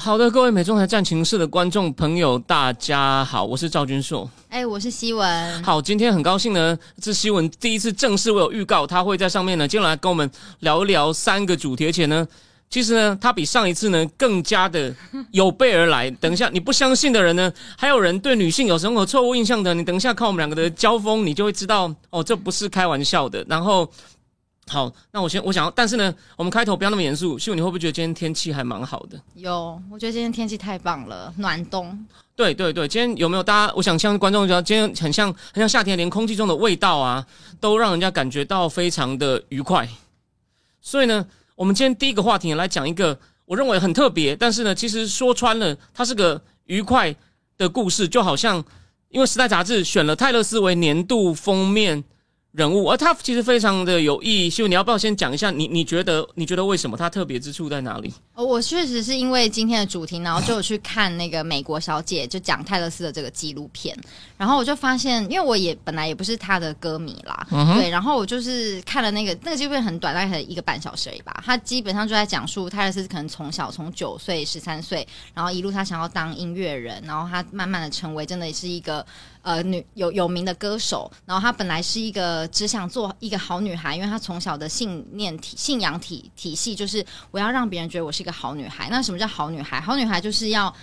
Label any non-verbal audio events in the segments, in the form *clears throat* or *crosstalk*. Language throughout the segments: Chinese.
好的，各位美中台战情室的观众朋友，大家好，我是赵君硕。哎，我是希文。好，今天很高兴呢，是希文第一次正式我有预告，他会在上面呢，接下来跟我们聊一聊三个主题，而且呢，其实呢，他比上一次呢更加的有备而来。等一下，你不相信的人呢，还有人对女性有什么错误印象的，你等一下看我们两个的交锋，你就会知道哦，这不是开玩笑的。然后。好，那我先我想要，但是呢，我们开头不要那么严肃。秀，你会不会觉得今天天气还蛮好的？有，我觉得今天天气太棒了，暖冬。对对对，今天有没有大家？我想像观众讲，今天很像很像夏天，连空气中的味道啊，都让人家感觉到非常的愉快。所以呢，我们今天第一个话题来讲一个我认为很特别，但是呢，其实说穿了，它是个愉快的故事，就好像因为《时代》杂志选了泰勒斯为年度封面。人物，而他其实非常的有意义。秀，你要不要先讲一下？你你觉得你觉得为什么他特别之处在哪里？哦，我确实是因为今天的主题，然后就有去看那个美国小姐就讲泰勒斯的这个纪录片，然后我就发现，因为我也本来也不是他的歌迷啦，对，然后我就是看了那个那个纪录片很短，大概一个半小时而已吧。他基本上就在讲述泰勒斯可能从小从九岁十三岁，然后一路他想要当音乐人，然后他慢慢的成为真的是一个。呃，女有有名的歌手，然后她本来是一个只想做一个好女孩，因为她从小的信念体、信仰体体系就是我要让别人觉得我是一个好女孩。那什么叫好女孩？好女孩就是要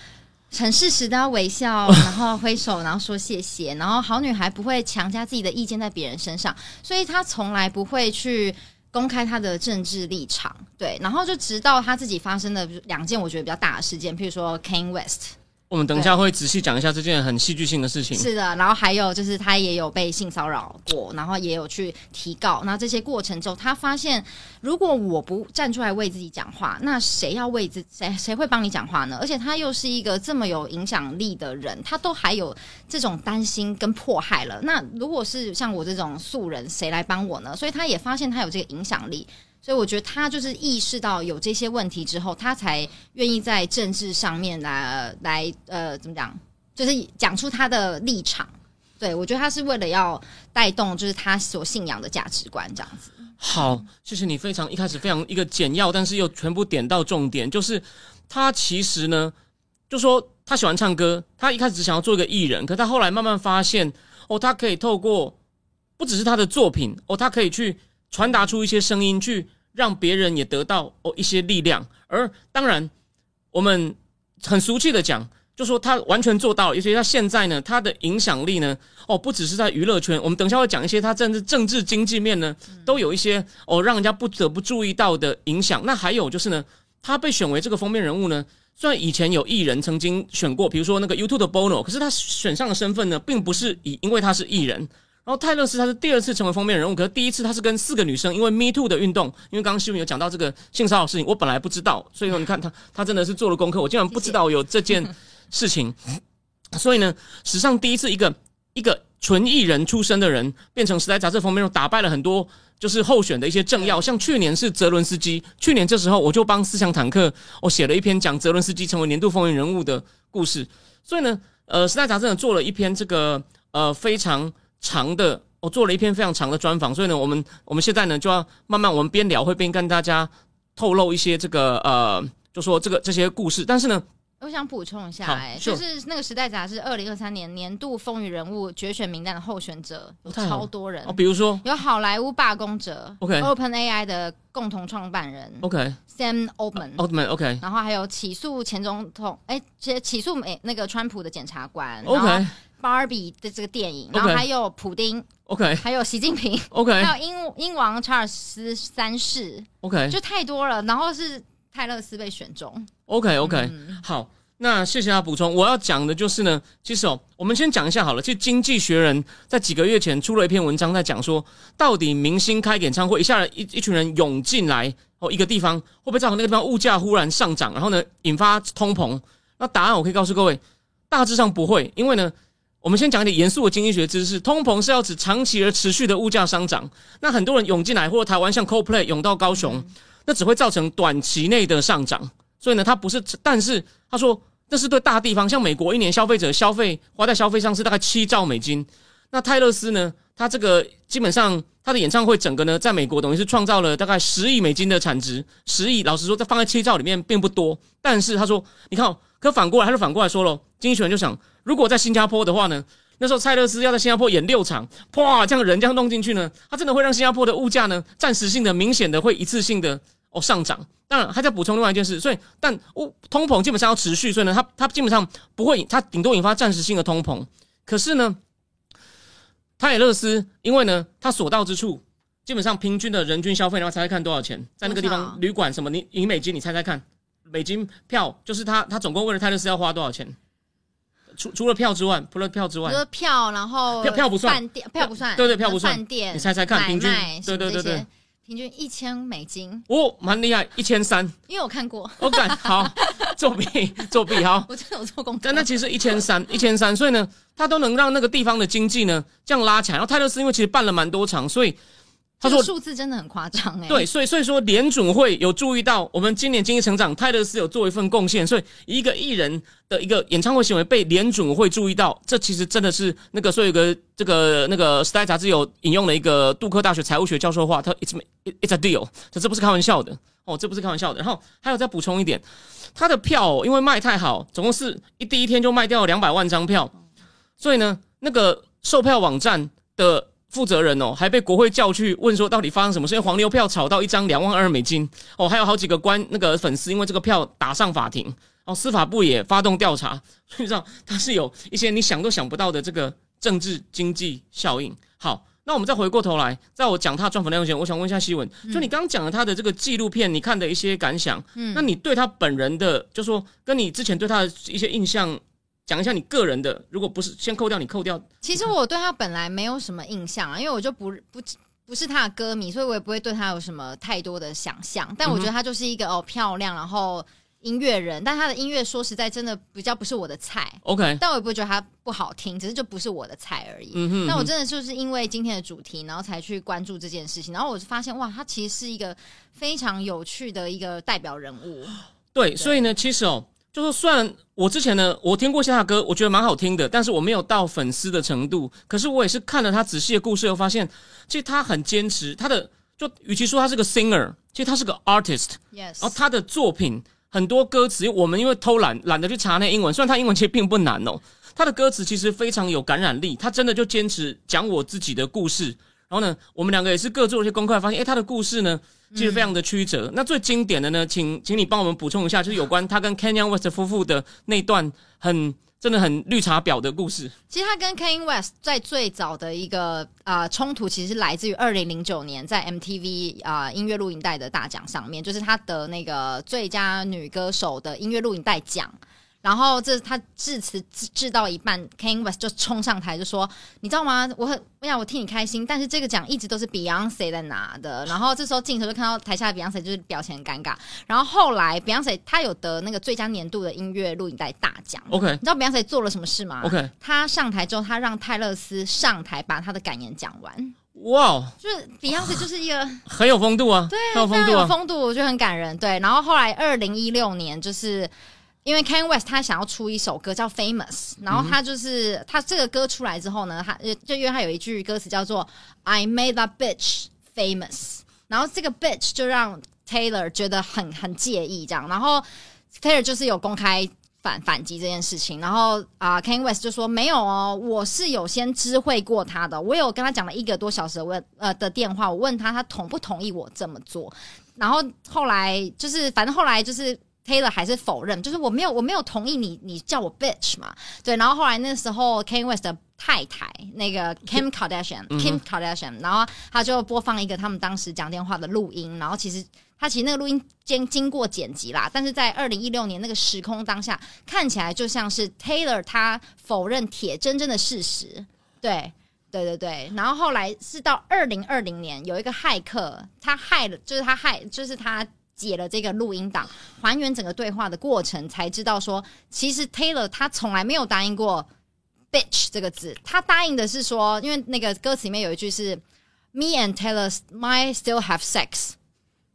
很适时的微笑，然后挥手，然后说谢谢。然后好女孩不会强加自己的意见在别人身上，所以她从来不会去公开她的政治立场。对，然后就直到她自己发生的两件我觉得比较大的事件，譬如说 Kane West。我们等一下会仔细讲一下这件很戏剧性的事情。是的，然后还有就是他也有被性骚扰过，然后也有去提告。那这些过程中，他发现如果我不站出来为自己讲话，那谁要为自谁谁会帮你讲话呢？而且他又是一个这么有影响力的人，他都还有这种担心跟迫害了。那如果是像我这种素人，谁来帮我呢？所以他也发现他有这个影响力。所以我觉得他就是意识到有这些问题之后，他才愿意在政治上面来来呃怎么讲，就是讲出他的立场。对我觉得他是为了要带动，就是他所信仰的价值观这样子。好，谢谢你非常一开始非常一个简要，但是又全部点到重点，就是他其实呢，就说他喜欢唱歌，他一开始只想要做一个艺人，可他后来慢慢发现，哦，他可以透过不只是他的作品，哦，他可以去传达出一些声音去。让别人也得到哦一些力量，而当然，我们很俗气的讲，就说他完全做到了。尤其他现在呢，他的影响力呢，哦，不只是在娱乐圈，我们等一下会讲一些他政治政治经济面呢，都有一些哦让人家不得不注意到的影响。那还有就是呢，他被选为这个封面人物呢，虽然以前有艺人曾经选过，比如说那个 YouTube 的 Bono，可是他选上的身份呢，并不是以因为他是艺人。然后泰勒斯他是第二次成为封面人物，可是第一次他是跟四个女生，因为 Me Too 的运动，因为刚刚新闻有讲到这个性骚扰事情，我本来不知道，所以说你看他他真的是做了功课，我竟然不知道有这件事情，*laughs* 所以呢，史上第一次一个一个纯艺人出身的人变成时代杂志封面打败了很多就是候选的一些政要，像去年是泽伦斯基，去年这时候我就帮思想坦克我写了一篇讲泽伦斯基成为年度风云人物的故事，所以呢，呃，时代杂志呢做了一篇这个呃非常。长的，我做了一篇非常长的专访，所以呢，我们我们现在呢就要慢慢，我们边聊会边跟大家透露一些这个呃，就说这个这些故事。但是呢，我想补充一下，哎，就是那个时代杂志二零二三年年度风云人物决选名单的候选者有超多人哦，比如说？有好莱坞罢工者，OK，Open AI 的共同创办人，OK，Sam Altman，Altman，OK，然后还有起诉前总统，哎，起起诉美那个川普的检察官，OK。Barbie 的这个电影，然后还有普丁，OK，还有习近平，*laughs* OK，还有英英王查尔斯三世，OK，就太多了。然后是泰勒斯被选中，OK，OK，好，那谢谢他补充。我要讲的就是呢，其实哦，我们先讲一下好了。其实《经济学人》在几个月前出了一篇文章，在讲说，到底明星开演唱会，一下一一群人涌进来哦，一个地方会不会造成那个地方物价忽然上涨，然后呢引发通膨？那答案我可以告诉各位。大致上不会，因为呢，我们先讲一点严肃的经济学知识，通膨是要指长期而持续的物价上涨。那很多人涌进来，或者台湾像 CoPlay 涌到高雄，那只会造成短期内的上涨。所以呢，他不是，但是他说这是对大地方，像美国一年消费者消费花在消费上是大概七兆美金。那泰勒斯呢，他这个基本上他的演唱会整个呢，在美国等于是创造了大概十亿美金的产值，十亿。老实说，在放在七兆里面并不多，但是他说，你看，可反过来，他就反过来说了，经济学人就想，如果在新加坡的话呢，那时候泰勒斯要在新加坡演六场，哇，这样人这样弄进去呢，他真的会让新加坡的物价呢，暂时性的、明显的会一次性的哦上涨。当然，还在补充另外一件事，所以，但物通膨基本上要持续，所以呢，它它基本上不会，它顶多引发暂时性的通膨。可是呢，泰勒斯因为呢，他所到之处，基本上平均的人均消费的话，猜猜看多少钱？在那个地方旅馆什么，你以美金，你猜猜看，美金票就是他他总共为了泰勒斯要花多少钱？除除了票之外，除了票之外，除了票，然后票票不算，饭店票不算，对对票不算，饭店你猜猜看，平均对对对对。平均一千美金哦，蛮厉害，一千三。因为我看过，OK，好，*laughs* 作弊作弊，好，我真的有做功课。但那其实一千三，一千三，所以呢，它都能让那个地方的经济呢这样拉起来。然后泰勒斯因为其实办了蛮多场，所以。他说数字真的很夸张哎，对，所以所以说联准会有注意到我们今年经济成长，泰勒斯有做一份贡献，所以一个艺人的一个演唱会行为被联准会注意到，这其实真的是那个，所以有个这个那个《时代》杂志有引用了一个杜克大学财务学教授的话，他 It's It's a deal，这这不是开玩笑的哦，这不是开玩笑的。然后还有再补充一点，他的票因为卖太好，总共是一第一天就卖掉了两百万张票，所以呢，那个售票网站的。负责人哦，还被国会叫去问说，到底发生什么事？因为黄牛票炒到一张两万二美金哦，还有好几个官那个粉丝因为这个票打上法庭哦，司法部也发动调查，所以知道它是有一些你想都想不到的这个政治经济效应。好，那我们再回过头来，在我讲他专访内容前，我想问一下希文，就你刚刚讲了他的这个纪录片，你看的一些感想，嗯，那你对他本人的，就说跟你之前对他的一些印象。讲一下你个人的，如果不是先扣掉你扣掉。其实我对他本来没有什么印象啊，因为我就不不不是他的歌迷，所以我也不会对他有什么太多的想象。但我觉得他就是一个哦漂亮，然后音乐人，但他的音乐说实在真的比较不是我的菜。OK，但我也不会觉得他不好听，只是就不是我的菜而已。嗯哼。那我真的就是因为今天的主题，然后才去关注这件事情，然后我就发现哇，他其实是一个非常有趣的一个代表人物。对，所以呢，其实哦。就是虽然我之前呢，我听过一些他歌，我觉得蛮好听的，但是我没有到粉丝的程度。可是我也是看了他仔细的故事，又发现其实他很坚持他的。就与其说他是个 singer，其实他是个 artist。Yes。然后他的作品很多歌词，我们因为偷懒懒得去查那英文，虽然他英文其实并不难哦，他的歌词其实非常有感染力。他真的就坚持讲我自己的故事。然后呢，我们两个也是各做了一些功课，发现诶，他的故事呢。其实非常的曲折。那最经典的呢，请请你帮我们补充一下，就是有关他跟 Kanye West 夫妇的那段很真的很绿茶婊的故事。其实他跟 Kanye West 在最早的一个啊冲突，其实是来自于二零零九年在 MTV 啊音乐录影带的大奖上面，就是他得那个最佳女歌手的音乐录影带奖。然后这他致辞致致到一半，Kanye West 就冲上台就说：“你知道吗？我很我想我替你开心，但是这个奖一直都是 Beyonce 在拿的。”然后这时候镜头就看到台下的 Beyonce 就是表情很尴尬。然后后来 Beyonce 他有得那个最佳年度的音乐录影带大奖。OK，你知道 Beyonce 做了什么事吗？OK，他上台之后，他让泰勒斯上台把他的感言讲完。哇，就是 Beyonce 就是一个很有风度啊，对，很有风度，有风度，我觉得很感人。对，然后后来二零一六年就是。因为 Kanye West 他想要出一首歌叫 Famous，然后他就是他这个歌出来之后呢，他就因为他有一句歌词叫做 I made that bitch famous，然后这个 bitch 就让 Taylor 觉得很很介意这样，然后 Taylor 就是有公开反反击这件事情，然后啊 Kanye West 就说没有哦，我是有先知会过他的，我有跟他讲了一个多小时的问呃的电话，我问他他同不同意我这么做，然后后来就是反正后来就是。Taylor 还是否认，就是我没有我没有同意你你叫我 bitch 嘛？对，然后后来那时候 Kanye West 的太太那个 Kim Kardashian Kim Kardashian，然后他就播放一个他们当时讲电话的录音，然后其实他其实那个录音经经过剪辑啦，但是在二零一六年那个时空当下，看起来就像是 Taylor 他否认铁铮铮的事实，对对对对，然后后来是到二零二零年有一个骇客，他害了，就是他害，就是他。解了这个录音档，还原整个对话的过程，才知道说，其实 Taylor 他从来没有答应过 bitch 这个字，他答应的是说，因为那个歌词里面有一句是 Me and Taylor might still have sex，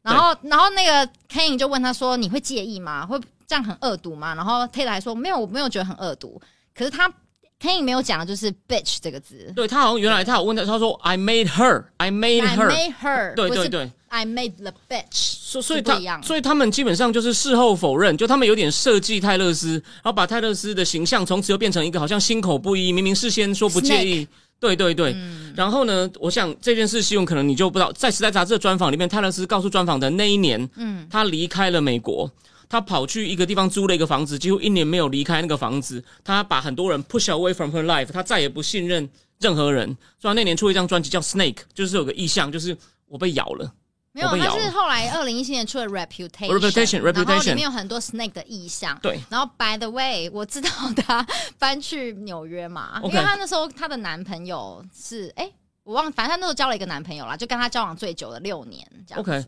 然后然后那个 Kane 就问他说，你会介意吗？会这样很恶毒吗？然后 Taylor 还说没有，我没有觉得很恶毒，可是他。Kane 没有讲的就是 bitch 这个字，对他好像原来他有问他，他说 I made her，I made her, I made her，对对对，I made the bitch，所所以他所以他们基本上就是事后否认，就他们有点设计泰勒斯，然后把泰勒斯的形象从此又变成一个好像心口不一，明明事先说不介意，对对对，然后呢，我想这件事，希望可能你就不知道，在时代杂志的专访里面，泰勒斯告诉专访的那一年，嗯，他离开了美国。他跑去一个地方租了一个房子，几乎一年没有离开那个房子。他把很多人 push away from her life，他再也不信任任何人。所以那年出一张专辑叫《Snake》，就是有个意象，就是我被咬了。没有，他是后来二零一七年出了《Reputation，Reputation，然后里面有很多 Snake 的意象。对。然后 By the way，我知道他搬去纽约嘛，因为他那时候她的男朋友是哎，我忘，反正她那时候交了一个男朋友啦，就跟她交往最久的六年这样。OK。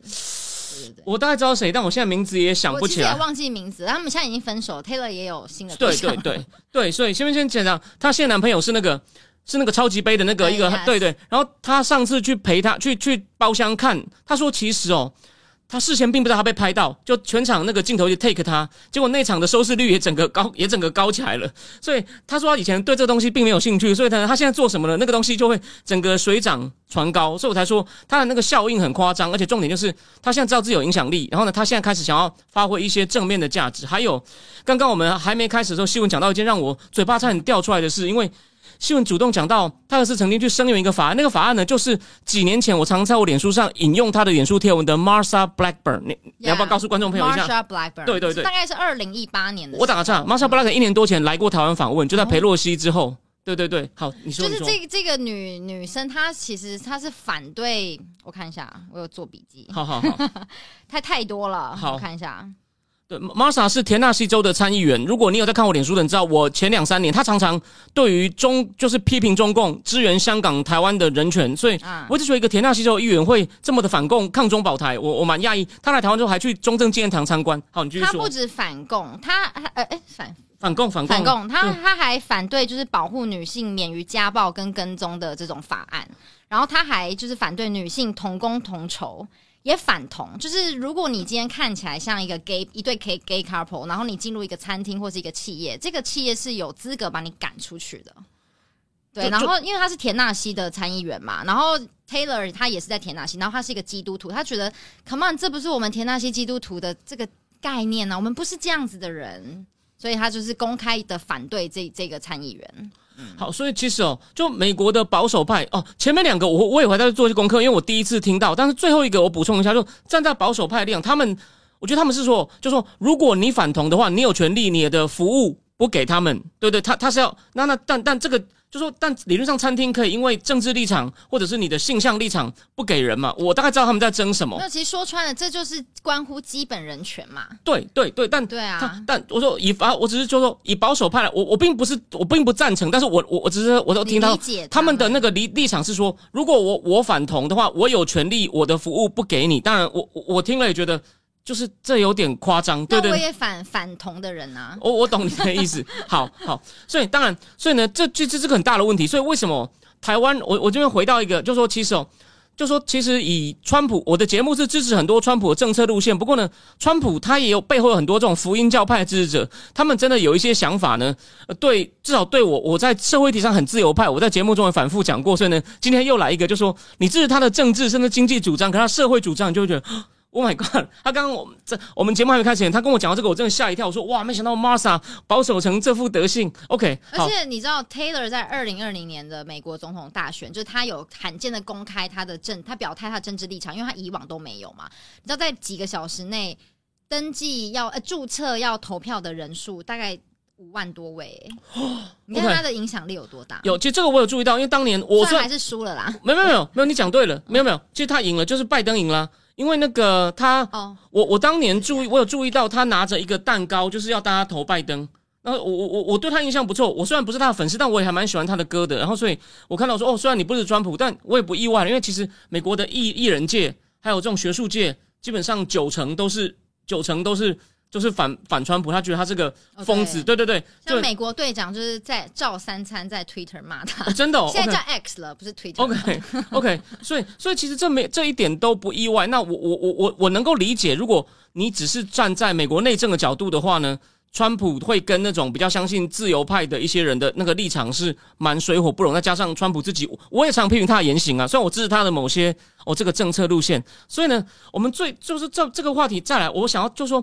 我大概知道谁，但我现在名字也想不起来，忘记名字。他们现在已经分手，Taylor 也有新的对对对 *laughs* 对，所以先不先讲讲，她现在男朋友是那个是那个超级杯的那个一个，对对。然后她上次去陪他去去包厢看，她说其实哦。他事先并不知道他被拍到，就全场那个镜头就 take 他，结果那场的收视率也整个高，也整个高起来了。所以他说他以前对这个东西并没有兴趣，所以他他现在做什么呢？那个东西就会整个水涨船高。所以我才说他的那个效应很夸张，而且重点就是他现在知道自己有影响力，然后呢，他现在开始想要发挥一些正面的价值。还有刚刚我们还没开始的时候，新闻讲到一件让我嘴巴差点掉出来的事，因为。新闻主动讲到，泰勒斯曾经去声援一个法案，那个法案呢，就是几年前我常在我脸书上引用他的脸书贴文的 Marsha Blackburn。你你要不要告诉观众朋友一下？Marsha Blackburn，对对对，大概是二零一八年的。我打个岔，Marsha Blackburn 一年多前来过台湾访问，就在裴洛西之后。对对对，好，你说就是这这个女女生，她其实她是反对，我看一下，我有做笔记。好好好，*laughs* 太太多了，好，我看一下。Marsa 是田纳西州的参议员。如果你有在看我脸书的，你知道我前两三年他常常对于中就是批评中共、支援香港、台湾的人权，所以我一直觉得一个田纳西州议员会这么的反共、抗中保台，我我蛮讶异。他来台湾之后还去中正纪念堂参观。好，你继续说。他不止反共，他呃哎反反共反共反共，他他还反对就是保护女性免于家暴跟跟踪的这种法案，然后他还就是反对女性同工同酬。也反同，就是如果你今天看起来像一个 gay 一对 gay gay couple，然后你进入一个餐厅或是一个企业，这个企业是有资格把你赶出去的。对，然后因为他是田纳西的参议员嘛，然后 Taylor 他也是在田纳西，然后他是一个基督徒，他觉得 Come on，这不是我们田纳西基督徒的这个概念呢，我们不是这样子的人，所以他就是公开的反对这这个参议员。好，所以其实哦，就美国的保守派哦，前面两个我我也会在做一些功课，因为我第一次听到，但是最后一个我补充一下，就站在保守派立场，他们我觉得他们是说，就说如果你反同的话，你有权利你的服务不给他们，对对，他他是要那那但但这个。就说，但理论上餐厅可以因为政治立场或者是你的性向立场不给人嘛？我大概知道他们在争什么。那其实说穿了，这就是关乎基本人权嘛。对对对，但对啊，但我说以法，我只是就说以保守派来，我我并不是我并不赞成，但是我我我只是我都听到他们的那个立立场是说，如果我我反同的话，我有权利我的服务不给你。当然我，我我听了也觉得。就是这有点夸张，对对。我也反反同的人啊。我我懂你的意思，*laughs* 好好。所以当然，所以呢，这这这是个很大的问题。所以为什么台湾？我我这边回到一个，就说其实哦，就说其实以川普，我的节目是支持很多川普的政策路线。不过呢，川普他也有背后有很多这种福音教派支持者，他们真的有一些想法呢。呃，对，至少对我，我在社会体上很自由派，我在节目中也反复讲过。所以呢，今天又来一个，就说你支持他的政治甚至经济主张，可他社会主张就会觉得。*gasps* Oh my god！他刚刚我们这我们节目还没开始前，他跟我讲到这个，我真的吓一跳。我说哇，没想到 Marsa 保守成这副德性。OK，而且你知道 Taylor 在二零二零年的美国总统大选，就是他有罕见的公开他的政，他表态他的政治立场，因为他以往都没有嘛。你知道在几个小时内登记要呃注册要投票的人数大概五万多位，你看他的影响力有多大？有，其实这个我有注意到，因为当年我说还是输了啦。没有没有没有没有，你讲对了，没有没有，其实他赢了，就是拜登赢了。因为那个他，我我当年注意，我有注意到他拿着一个蛋糕，就是要大家投拜登。然后我我我我对他印象不错，我虽然不是他的粉丝，但我也还蛮喜欢他的歌的。然后所以我看到说，哦，虽然你不是川普，但我也不意外，因为其实美国的艺艺人界还有这种学术界，基本上九成都是九成都是就是反反川普，他觉得他是个疯子，对对对，像美国队长就是在照三餐在 Twitter 骂他，真的，哦现在叫 X 了，不是 Twitter。OK OK，所以所以其实这没这一点都不意外。那我我我我我能够理解，如果你只是站在美国内政的角度的话呢？川普会跟那种比较相信自由派的一些人的那个立场是蛮水火不容，再加上川普自己，我也常批评他的言行啊。虽然我支持他的某些哦这个政策路线，所以呢，我们最就是这这个话题再来，我想要就说，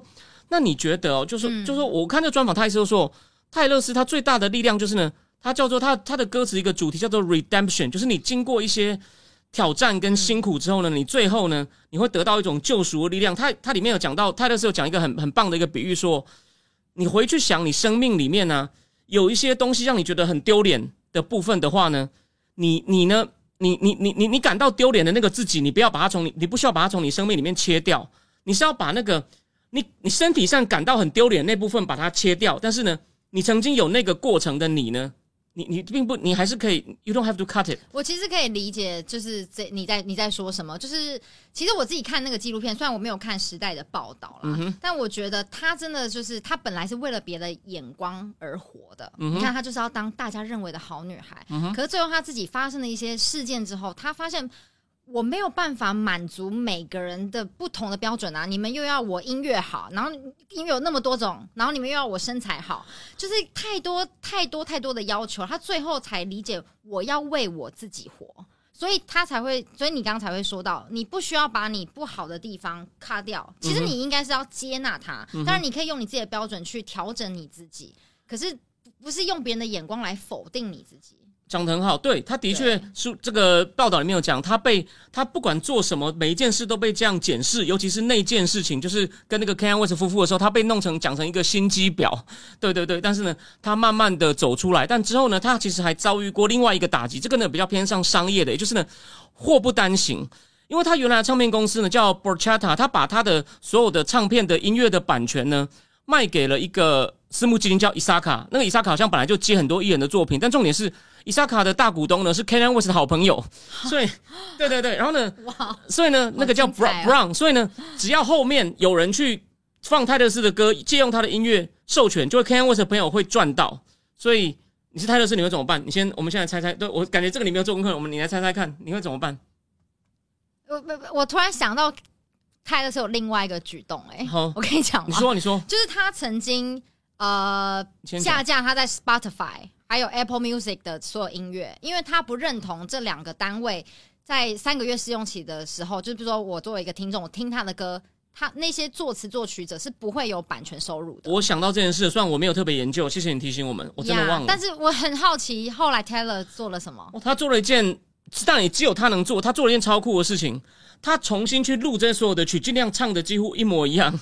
那你觉得哦，就是就是我看这专访，他意思说，泰勒斯他最大的力量就是呢，他叫做他他的歌词一个主题叫做 redemption，就是你经过一些挑战跟辛苦之后呢，你最后呢，你会得到一种救赎的力量。他他里面有讲到泰勒斯有讲一个很很棒的一个比喻说。你回去想，你生命里面呢，有一些东西让你觉得很丢脸的部分的话呢，你你呢，你你你你你感到丢脸的那个自己，你不要把它从你，你不需要把它从你生命里面切掉，你是要把那个你你身体上感到很丢脸那部分把它切掉，但是呢，你曾经有那个过程的你呢？你你并不，你还是可以，you don't have to cut it。我其实可以理解，就是这你在你在说什么？就是其实我自己看那个纪录片，虽然我没有看时代的报道啦，但我觉得他真的就是他本来是为了别的眼光而活的。你看，他就是要当大家认为的好女孩，可是最后他自己发生了一些事件之后，他发现。我没有办法满足每个人的不同的标准啊！你们又要我音乐好，然后音乐有那么多种，然后你们又要我身材好，就是太多太多太多的要求。他最后才理解我要为我自己活，所以他才会，所以你刚刚才会说到，你不需要把你不好的地方卡掉，其实你应该是要接纳它。当然，你可以用你自己的标准去调整你自己，可是不是用别人的眼光来否定你自己。讲得很好，对，他的确是这个报道里面有讲，他被他不管做什么，每一件事都被这样检视，尤其是那件事情，就是跟那个 kan West 夫妇的时候，他被弄成讲成一个心机婊，对对对。但是呢，他慢慢的走出来，但之后呢，他其实还遭遇过另外一个打击，这个呢比较偏向商业的，也就是呢祸不单行，因为他原来的唱片公司呢叫 Borchetta，他把他的所有的唱片的音乐的版权呢卖给了一个私募基金叫伊萨卡，那个伊萨卡好像本来就接很多艺人的作品，但重点是。伊萨卡的大股东呢是 Kanye West 的好朋友，*laughs* 所以对对对，然后呢，所以呢，那个叫 Brown，所以呢，只要后面有人去放泰勒斯的歌，借用他的音乐授权，就会 Kanye West 的朋友会赚到。所以你是泰勒斯，你会怎么办？你先，我们现在猜猜。对我感觉这个你没有做功课，我们你来猜猜看，你会怎么办？我我突然想到泰勒斯有另外一个举动，哎，好，我跟你讲，你说你说，就是他曾经呃下架他在 Spotify。还有 Apple Music 的所有音乐，因为他不认同这两个单位在三个月试用期的时候，就比如说我作为一个听众，我听他的歌，他那些作词作曲者是不会有版权收入的。我想到这件事，虽然我没有特别研究，谢谢你提醒我们，我真的忘了。但是我很好奇，后来 Taylor 做了什么？他做了一件，但也只有他能做，他做了一件超酷的事情，他重新去录这所有的曲，尽量唱的几乎一模一样。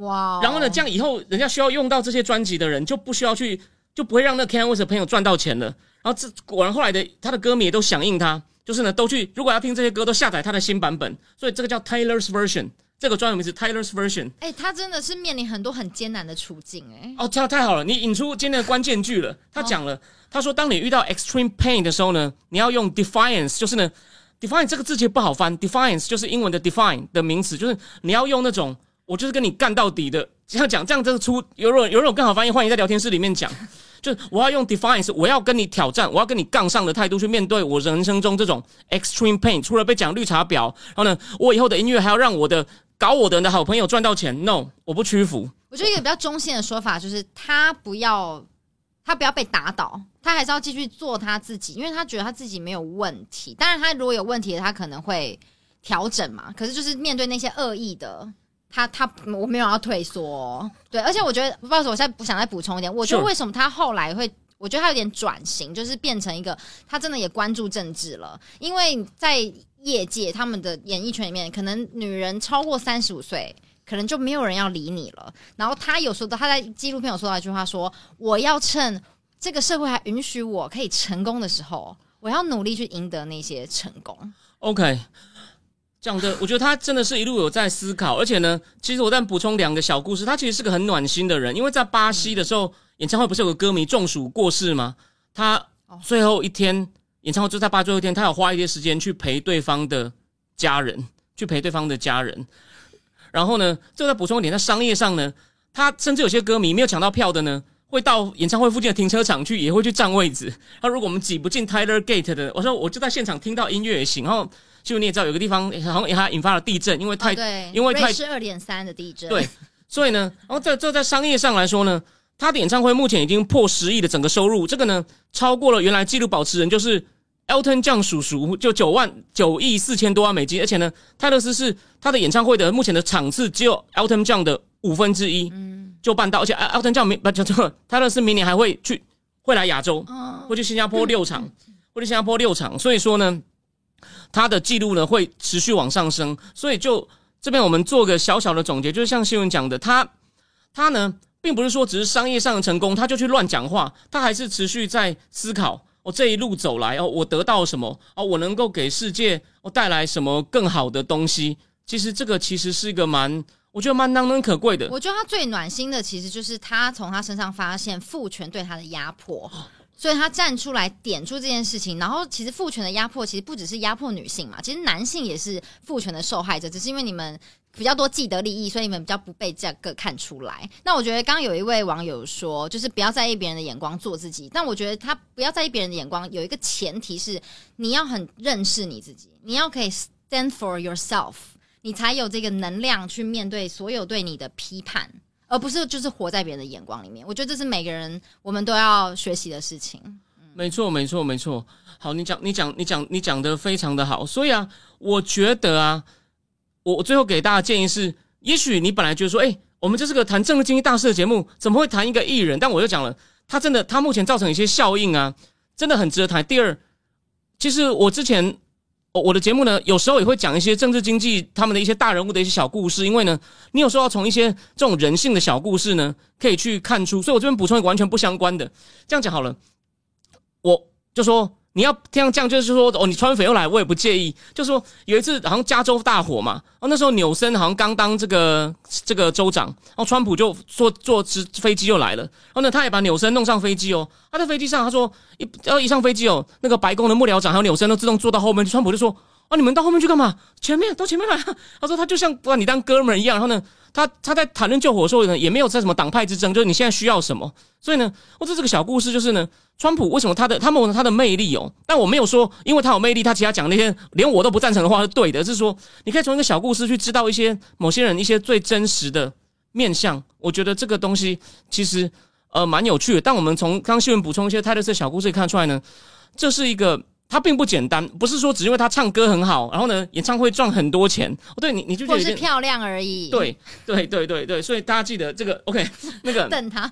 哇！然后呢，这样以后人家需要用到这些专辑的人，就不需要去。就不会让那 Kanye West 的朋友赚到钱了。然后这果然后来的他的歌迷也都响应他，就是呢都去如果要听这些歌都下载他的新版本，所以这个叫 Taylor's Version，这个专有名词 Taylor's Version。哎，他真的是面临很多很艰难的处境哎。哦，太太好了，你引出今天的关键句了。他讲了，他说当你遇到 extreme pain 的时候呢，你要用 defiance，就是呢 defiance 这个字其实不好翻，defiance 就是英文的 define 的名词，就是你要用那种我就是跟你干到底的这样讲，这样这个出有种有种更好翻译，欢迎在聊天室里面讲。就我要用 defiance，我要跟你挑战，我要跟你杠上的态度去面对我人生中这种 extreme pain。除了被讲绿茶婊，然后呢，我以后的音乐还要让我的搞我的人的好朋友赚到钱。No，我不屈服。我觉得一个比较中性的说法就是，他不要他不要被打倒，他还是要继续做他自己，因为他觉得他自己没有问题。当然，他如果有问题，他可能会调整嘛。可是，就是面对那些恶意的。他他我没有要退缩，对，而且我觉得不好意思，我现在不想再补充一点。我觉得为什么他后来会，我觉得他有点转型，就是变成一个他真的也关注政治了。因为在业界，他们的演艺圈里面，可能女人超过三十五岁，可能就没有人要理你了。然后他有说到，他在纪录片有说到一句话，说我要趁这个社会还允许我可以成功的时候，我要努力去赢得那些成功。OK。讲的，我觉得他真的是一路有在思考，而且呢，其实我再补充两个小故事，他其实是个很暖心的人，因为在巴西的时候，演唱会不是有个歌迷中暑过世吗？他最后一天演唱会就在巴最后一天，他有花一些时间去陪对方的家人，去陪对方的家人。然后呢，这再补充一点，在商业上呢，他甚至有些歌迷没有抢到票的呢，会到演唱会附近的停车场去，也会去占位置。他如果我们挤不进 Tyler Gate 的，我说我就在现场听到音乐也行。然后，就你也知道，有个地方好像它引发了地震，因为太、对，因为太是二点三的地震。对，所以呢，然后在这在商业上来说呢，他的演唱会目前已经破十亿的整个收入，这个呢超过了原来纪录保持人就是 Elton John 叔叔，就九万九亿四千多万美金，而且呢，泰勒斯是他的演唱会的目前的场次只有 Elton John 的五分之一，嗯，就办到，而且 Elton John 明不就这泰勒斯明年还会去会来亚洲，会去新加坡六场，*laughs* 会去新加坡六场，所以说呢，他的记录呢会持续往上升，所以就。这边我们做个小小的总结，就是像新闻讲的，他他呢，并不是说只是商业上的成功，他就去乱讲话，他还是持续在思考，我这一路走来哦，我得到什么哦，我能够给世界我带来什么更好的东西。其实这个其实是一个蛮，我觉得蛮难能可贵的。我觉得他最暖心的，其实就是他从他身上发现父权对他的压迫。所以他站出来点出这件事情，然后其实父权的压迫其实不只是压迫女性嘛，其实男性也是父权的受害者，只是因为你们比较多既得利益，所以你们比较不被这个看出来。那我觉得刚刚有一位网友说，就是不要在意别人的眼光，做自己。但我觉得他不要在意别人的眼光，有一个前提是你要很认识你自己，你要可以 stand for yourself，你才有这个能量去面对所有对你的批判。而不是就是活在别人的眼光里面，我觉得这是每个人我们都要学习的事情。没错，没错，没错。好，你讲，你讲，你讲，你讲的非常的好。所以啊，我觉得啊，我最后给大家建议是，也许你本来觉得说，哎，我们这是个谈政治经济大事的节目，怎么会谈一个艺人？但我就讲了，他真的，他目前造成一些效应啊，真的很值得谈。第二，其实我之前。我的节目呢，有时候也会讲一些政治经济他们的一些大人物的一些小故事，因为呢，你有时候要从一些这种人性的小故事呢，可以去看出。所以我这边补充一个完全不相关的，这样讲好了，我就说。你要这样这样，就是说哦，你川粉又来，我也不介意。就说有一次好像加州大火嘛，哦那时候纽森好像刚当这个这个州长，然后川普就坐坐直飞机就来了，然后呢他也把纽森弄上飞机哦。他在飞机上他说一要一上飞机哦，那个白宫的幕僚长还有纽森都自动坐到后面，川普就说啊你们到后面去干嘛？前面到前面来。他说他就像把你当哥们一样，然后呢。他他在谈论救火的时候呢，也没有在什么党派之争，就是你现在需要什么。所以呢，我这这个小故事就是呢，川普为什么他的他们他的魅力哦？但我没有说，因为他有魅力，他其他讲那些连我都不赞成的话是对的。是说，你可以从一个小故事去知道一些某些人一些最真实的面相。我觉得这个东西其实呃蛮有趣的。但我们从刚新闻补充一些泰勒斯小故事看出来呢，这是一个。他并不简单，不是说只因为他唱歌很好，然后呢，演唱会赚很多钱。哦，对你，你就觉得是漂亮而已。对，对，对，对，对，所以大家记得这个，OK，那个 *laughs* 等他，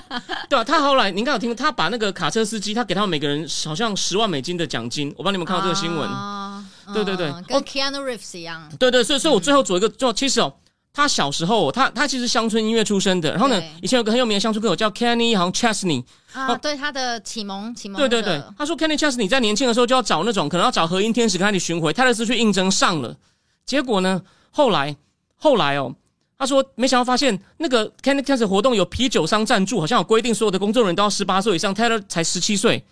*laughs* 对啊，他后来，您刚有听，他把那个卡车司机，他给他们每个人好像十万美金的奖金。我帮你们看到这个新闻，对对对，跟 Keanu Reeves 一样。对对，所以所以我最后做一个，就其实哦。他小时候，他他其实乡村音乐出身的。然后呢，以前有个很有名的乡村歌手叫 Kenny，好像 Chesney 啊，对他的启蒙启蒙。对对对，他说 Kenny Chesney 在年轻的时候就要找那种可能要找和音天使跟他一起巡回，泰勒斯去应征上了。结果呢，后来后来哦，他说没想到发现那个 Kenny Chesney 活动有啤酒商赞助，好像有规定所有的工作人员都要十八岁以上，泰勒才十七岁。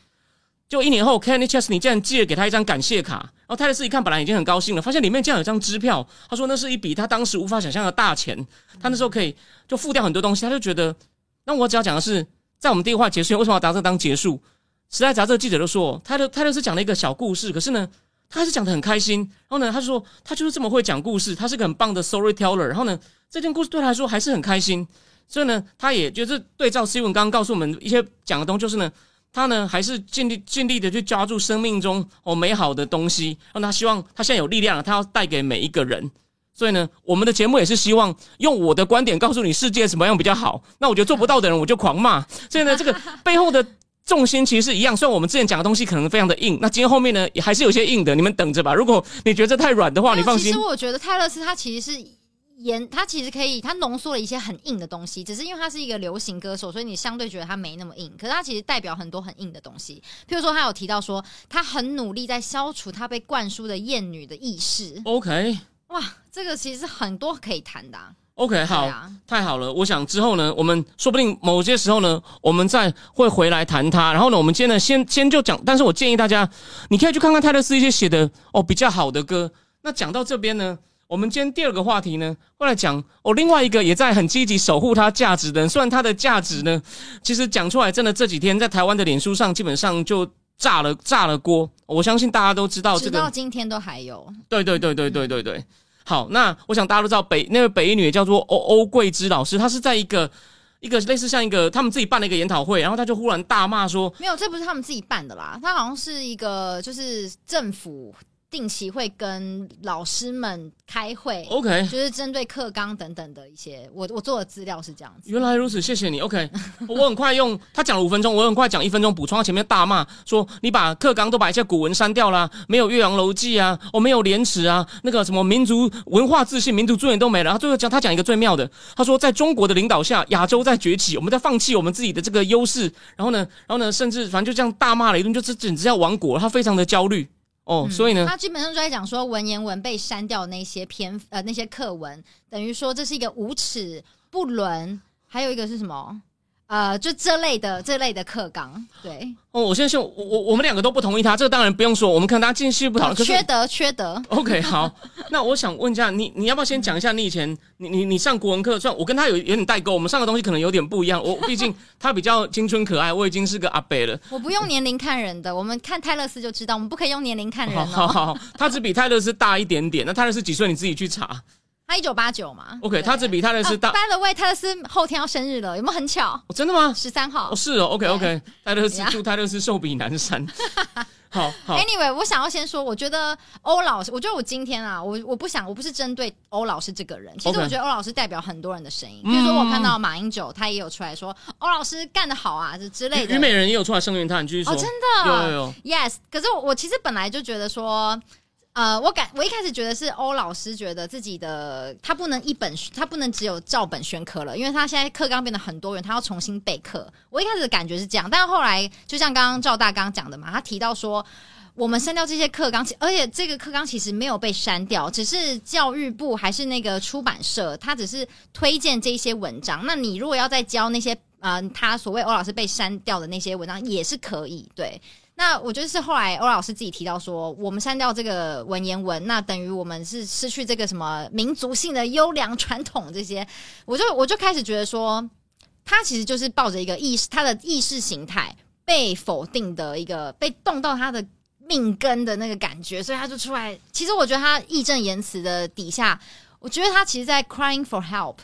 就一年后，Kenny Chesney 竟然寄了给他一张感谢卡，然后泰勒斯一看，本来已经很高兴了，发现里面竟然有张支票。他说那是一笔他当时无法想象的大钱，他那时候可以就付掉很多东西，他就觉得。那我只要讲的是，在我们电话结束，为什么要拿这当结束？时代杂志记者都说，泰勒泰勒斯讲了一个小故事，可是呢，他还是讲的很开心。然后呢，他就说他就是这么会讲故事，他是个很棒的 storyteller。然后呢，这件故事对他来说还是很开心，所以呢，他也就是对照新闻刚刚告诉我们一些讲的东西，就是呢。他呢，还是尽力尽力的去抓住生命中哦美好的东西，让他希望他现在有力量，他要带给每一个人。所以呢，我们的节目也是希望用我的观点告诉你世界怎么样比较好。那我觉得做不到的人，我就狂骂。所以呢，这个背后的重心其实是一样。虽然我们之前讲的东西可能非常的硬，那今天后面呢也还是有些硬的，你们等着吧。如果你觉得太软的话，你放心。其实我觉得泰勒斯他其实是。演他其实可以，他浓缩了一些很硬的东西，只是因为他是一个流行歌手，所以你相对觉得他没那么硬。可是他其实代表很多很硬的东西，譬如说他有提到说，他很努力在消除他被灌输的厌女的意识。OK，哇，这个其实很多可以谈的。OK，好，太好了。我想之后呢，我们说不定某些时候呢，我们再会回来谈他。然后呢，我们今天呢，先先就讲，但是我建议大家，你可以去看看泰勒斯一些写的哦比较好的歌。那讲到这边呢。我我们今天第二个话题呢，会来讲哦，另外一个也在很积极守护它价值的人，虽然它的价值呢，其实讲出来真的这几天在台湾的脸书上基本上就炸了炸了锅。我相信大家都知道这直到，今天都还有。对对对对对对对。好，那我想大家都知道北那位北一女叫做欧欧桂芝老师，她是在一个一个类似像一个他们自己办了一个研讨会，然后她就忽然大骂说，没有，这不是他们自己办的啦，她好像是一个就是政府定期会跟老师们开会，OK，就是针对课纲等等的一些，我我做的资料是这样子。原来如此，谢谢你。OK，*laughs* 我很快用他讲了五分钟，我很快讲一分钟补充。他前面大骂说你把课纲都把一些古文删掉啦，没有《岳阳楼记》啊，哦，没有廉耻啊，那个什么民族文化自信、民族尊严都没了。他最后讲他讲一个最妙的，他说在中国的领导下，亚洲在崛起，我们在放弃我们自己的这个优势，然后呢，然后呢，甚至反正就这样大骂了一顿，就这简直要亡国。他非常的焦虑哦，所以呢，他基本上就在讲说文言文被删掉那些篇呃那些课文，等于说这是一个无耻不伦，还有一个是什么？呃，就这类的这类的课纲，对，哦，我现在我我我们两个都不同意他，这个当然不用说，我们可能大家继续不讨论。可是缺德缺德。OK，好，那我想问一下你，你要不要先讲一下你以前你你你上国文课，虽然我跟他有有点代沟，我们上的东西可能有点不一样。我毕竟他比较青春可爱，我已经是个阿伯了。我不用年龄看人的，我们看泰勒斯就知道，我们不可以用年龄看人哦。好好好，他只比泰勒斯大一点点。那泰勒斯几岁？你自己去查。他一九八九嘛。OK，他只比泰勒斯大。By the way，泰勒斯后天要生日了，有没有很巧？哦真的吗？十三号哦，。是哦。OK OK，泰勒斯祝泰勒斯寿比南山。*laughs* 好好 Anyway，我想要先说，我觉得欧老师，我觉得我今天啊，我我不想，我不是针对欧老师这个人，其实我觉得欧老师代表很多人的声音。嗯比如说，我看到马英九，他也有出来说欧老师干得好啊，这之类的。虞美人也有出来声援他，你继续说。哦，真的有有有。Yes，可是我我其实本来就觉得说。呃，我感我一开始觉得是欧老师觉得自己的他不能一本他不能只有照本宣科了，因为他现在课纲变得很多元，他要重新备课。我一开始的感觉是这样，但后来就像刚刚赵大刚讲的嘛，他提到说我们删掉这些课纲，而且这个课纲其实没有被删掉，只是教育部还是那个出版社，他只是推荐这些文章。那你如果要再教那些呃，他所谓欧老师被删掉的那些文章也是可以，对。那我觉得是后来欧老师自己提到说，我们删掉这个文言文，那等于我们是失去这个什么民族性的优良传统这些，我就我就开始觉得说，他其实就是抱着一个意识，他的意识形态被否定的一个被动到他的命根的那个感觉，所以他就出来。其实我觉得他义正言辞的底下，我觉得他其实在 crying for help。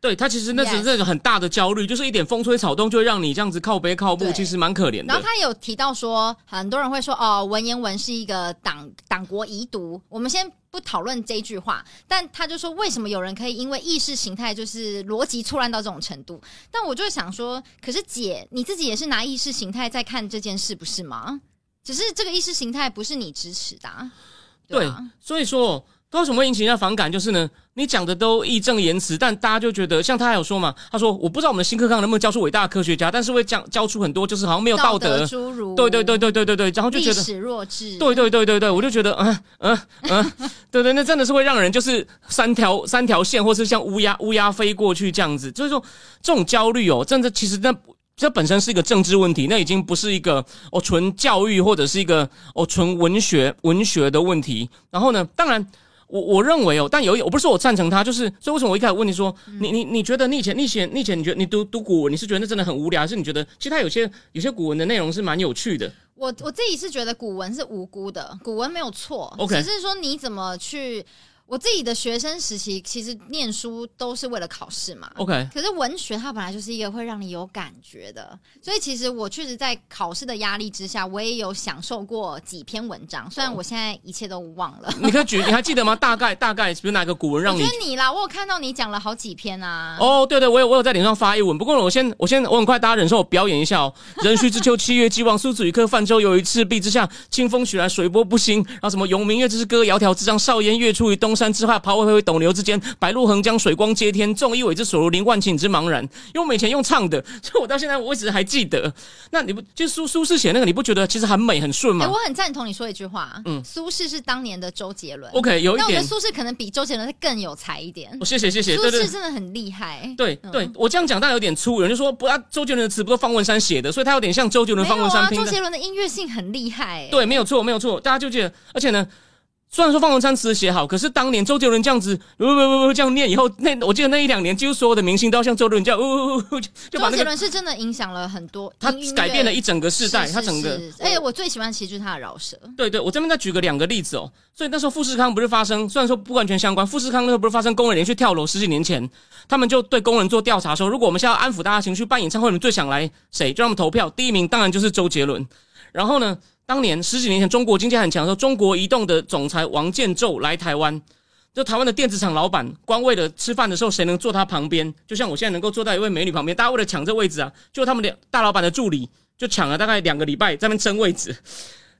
对他其实那是那个很大的焦虑，就是一点风吹草动就会让你这样子靠背靠步，其实蛮可怜的。然后他有提到说，很多人会说哦，文言文是一个党党国遗毒。我们先不讨论这句话，但他就说，为什么有人可以因为意识形态就是逻辑错乱到这种程度？但我就会想说，可是姐你自己也是拿意识形态在看这件事，不是吗？只是这个意识形态不是你支持的、啊，对啊，所以说，他为什么会引起人家反感？就是呢，你讲的都义正言辞，但大家就觉得，像他还有说嘛，他说我不知道我们的新课纲能不能教出伟大的科学家，但是会教教出很多就是好像没有道德，侏儒，对对对对对对对，然后就觉得。历史弱智，对对对对对，我就觉得，嗯嗯嗯，对对，那真的是会让人就是三条三条线，或是像乌鸦乌鸦飞过去这样子，就是说这种焦虑哦，真的其实那这本身是一个政治问题，那已经不是一个哦纯教育或者是一个哦纯文学文学的问题。然后呢，当然。我我认为哦，但有一我不是说我赞成他，就是所以为什么我一开始问你说，你你你觉得你以前你以前你以前你觉得你读读古文，你是觉得那真的很无聊，还是你觉得其实他有些有些古文的内容是蛮有趣的？我我自己是觉得古文是无辜的，古文没有错 OK 只是说你怎么去。我自己的学生时期，其实念书都是为了考试嘛。OK，可是文学它本来就是一个会让你有感觉的，所以其实我确实在考试的压力之下，我也有享受过几篇文章，虽然我现在一切都忘了。你可以举，你还记得吗？*laughs* 大概大概，比如哪个古文让你我觉？得你啦，我有看到你讲了好几篇啊。哦，对对，我有我有在脸上发一文，不过我先我先我很快，大家忍受我表演一下哦。*laughs* 壬戌之秋，七月既望，苏子与客泛舟，有一赤壁之下，清风徐来，水波不兴。然后什么咏明月之歌，窈窕之章，少焉月出于东山之下，袍恢恢，斗牛之间，白露横江，水光接天，众一苇之所如，林万顷之茫然。因为我们以前用唱的，所 *laughs* 以我到现在我一直还记得。那你不就苏苏轼写那个，你不觉得其实很美很顺哎、吗我很赞同你说一句话，嗯苏轼是当年的周杰伦。？OK，有一点我觉得，苏轼可能比周杰伦更有才一点。哦，谢谢谢谢，苏轼。真的很厉害。嗯对对，我这样讲当然有点粗，有人就说不啊，周杰伦的词不都方文山写的，所以他有点像周杰伦、方文山拼的。周杰伦的音乐性很厉害、欸。对，没有错，没有错，大家就觉得，而且呢，虽然说方文山词写好，可是当年周杰伦这样子，不不不不这样念以后，那我记得那一两年，几乎所有的明星都要像周杰伦这样，呜呜呜，就把那个周杰伦是真的影响了很多，他改变了一整个世代，他整个是是而且我最喜欢其实就是他的饶舌，对对，我这边再举个两个例子哦。所以那时候富士康不是发生，虽然说不完全相关，富士康那时候不是发生工人连续跳楼，十几年前他们就对工人做调查说，如果我们现在要安抚大家情绪，办演唱会，你们最想来谁？就让他们投票，第一名当然就是周杰伦。然后呢，当年十几年前中国经济很强的时候，中国移动的总裁王建宙来台湾。就台湾的电子厂老板，光为了吃饭的时候谁能坐他旁边，就像我现在能够坐在一位美女旁边，大家为了抢这位置啊，就他们的大老板的助理就抢了大概两个礼拜在那边争位置，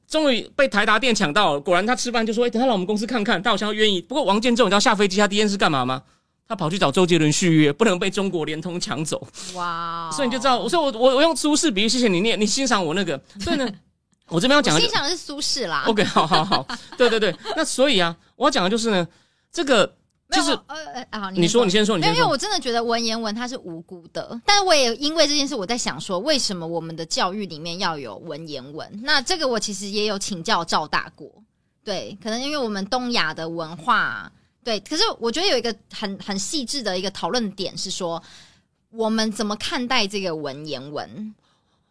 终于被台达电抢到了。果然他吃饭就说：“哎、等他来我们公司看看。”他好像愿意。不过王建宙，你知道下飞机他第一件事干嘛吗？他跑去找周杰伦续约，不能被中国联通抢走。哇！所以你就知道，所以我我我用苏轼比喻，谢谢你念，你欣赏我那个。所以呢，我这边要讲的就我欣赏的是苏轼啦。OK，好好好，对对对。那所以啊，我要讲的就是呢，这个没有其实呃呃好，你说你先说，你没有，先说。因为我真的觉得文言文它是无辜的，但是我也因为这件事，我在想说，为什么我们的教育里面要有文言文？那这个我其实也有请教赵大国，对，可能因为我们东亚的文化，对，可是我觉得有一个很很细致的一个讨论点是说，我们怎么看待这个文言文？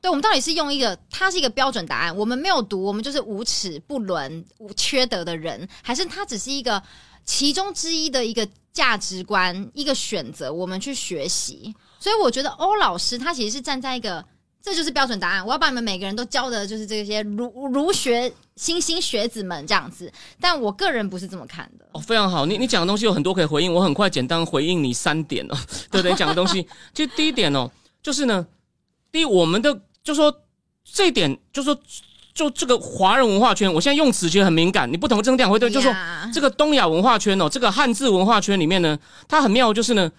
对，我们到底是用一个，它是一个标准答案，我们没有读，我们就是无耻不伦、无缺德的人，还是它只是一个其中之一的一个价值观、一个选择，我们去学习。所以我觉得欧老师他其实是站在一个，这就是标准答案，我要把你们每个人都教的就是这些儒儒学新兴学子们这样子。但我个人不是这么看的。哦，非常好，你你讲的东西有很多可以回应，我很快简单回应你三点哦。*laughs* 对对，讲的东西，就第一点哦，就是呢，第一，我们的就说这一点，就说就这个华人文化圈，我现在用词其实很敏感，你不同这样会对，就说这个东亚文化圈哦，这个汉字文化圈里面呢，它很妙，就是呢，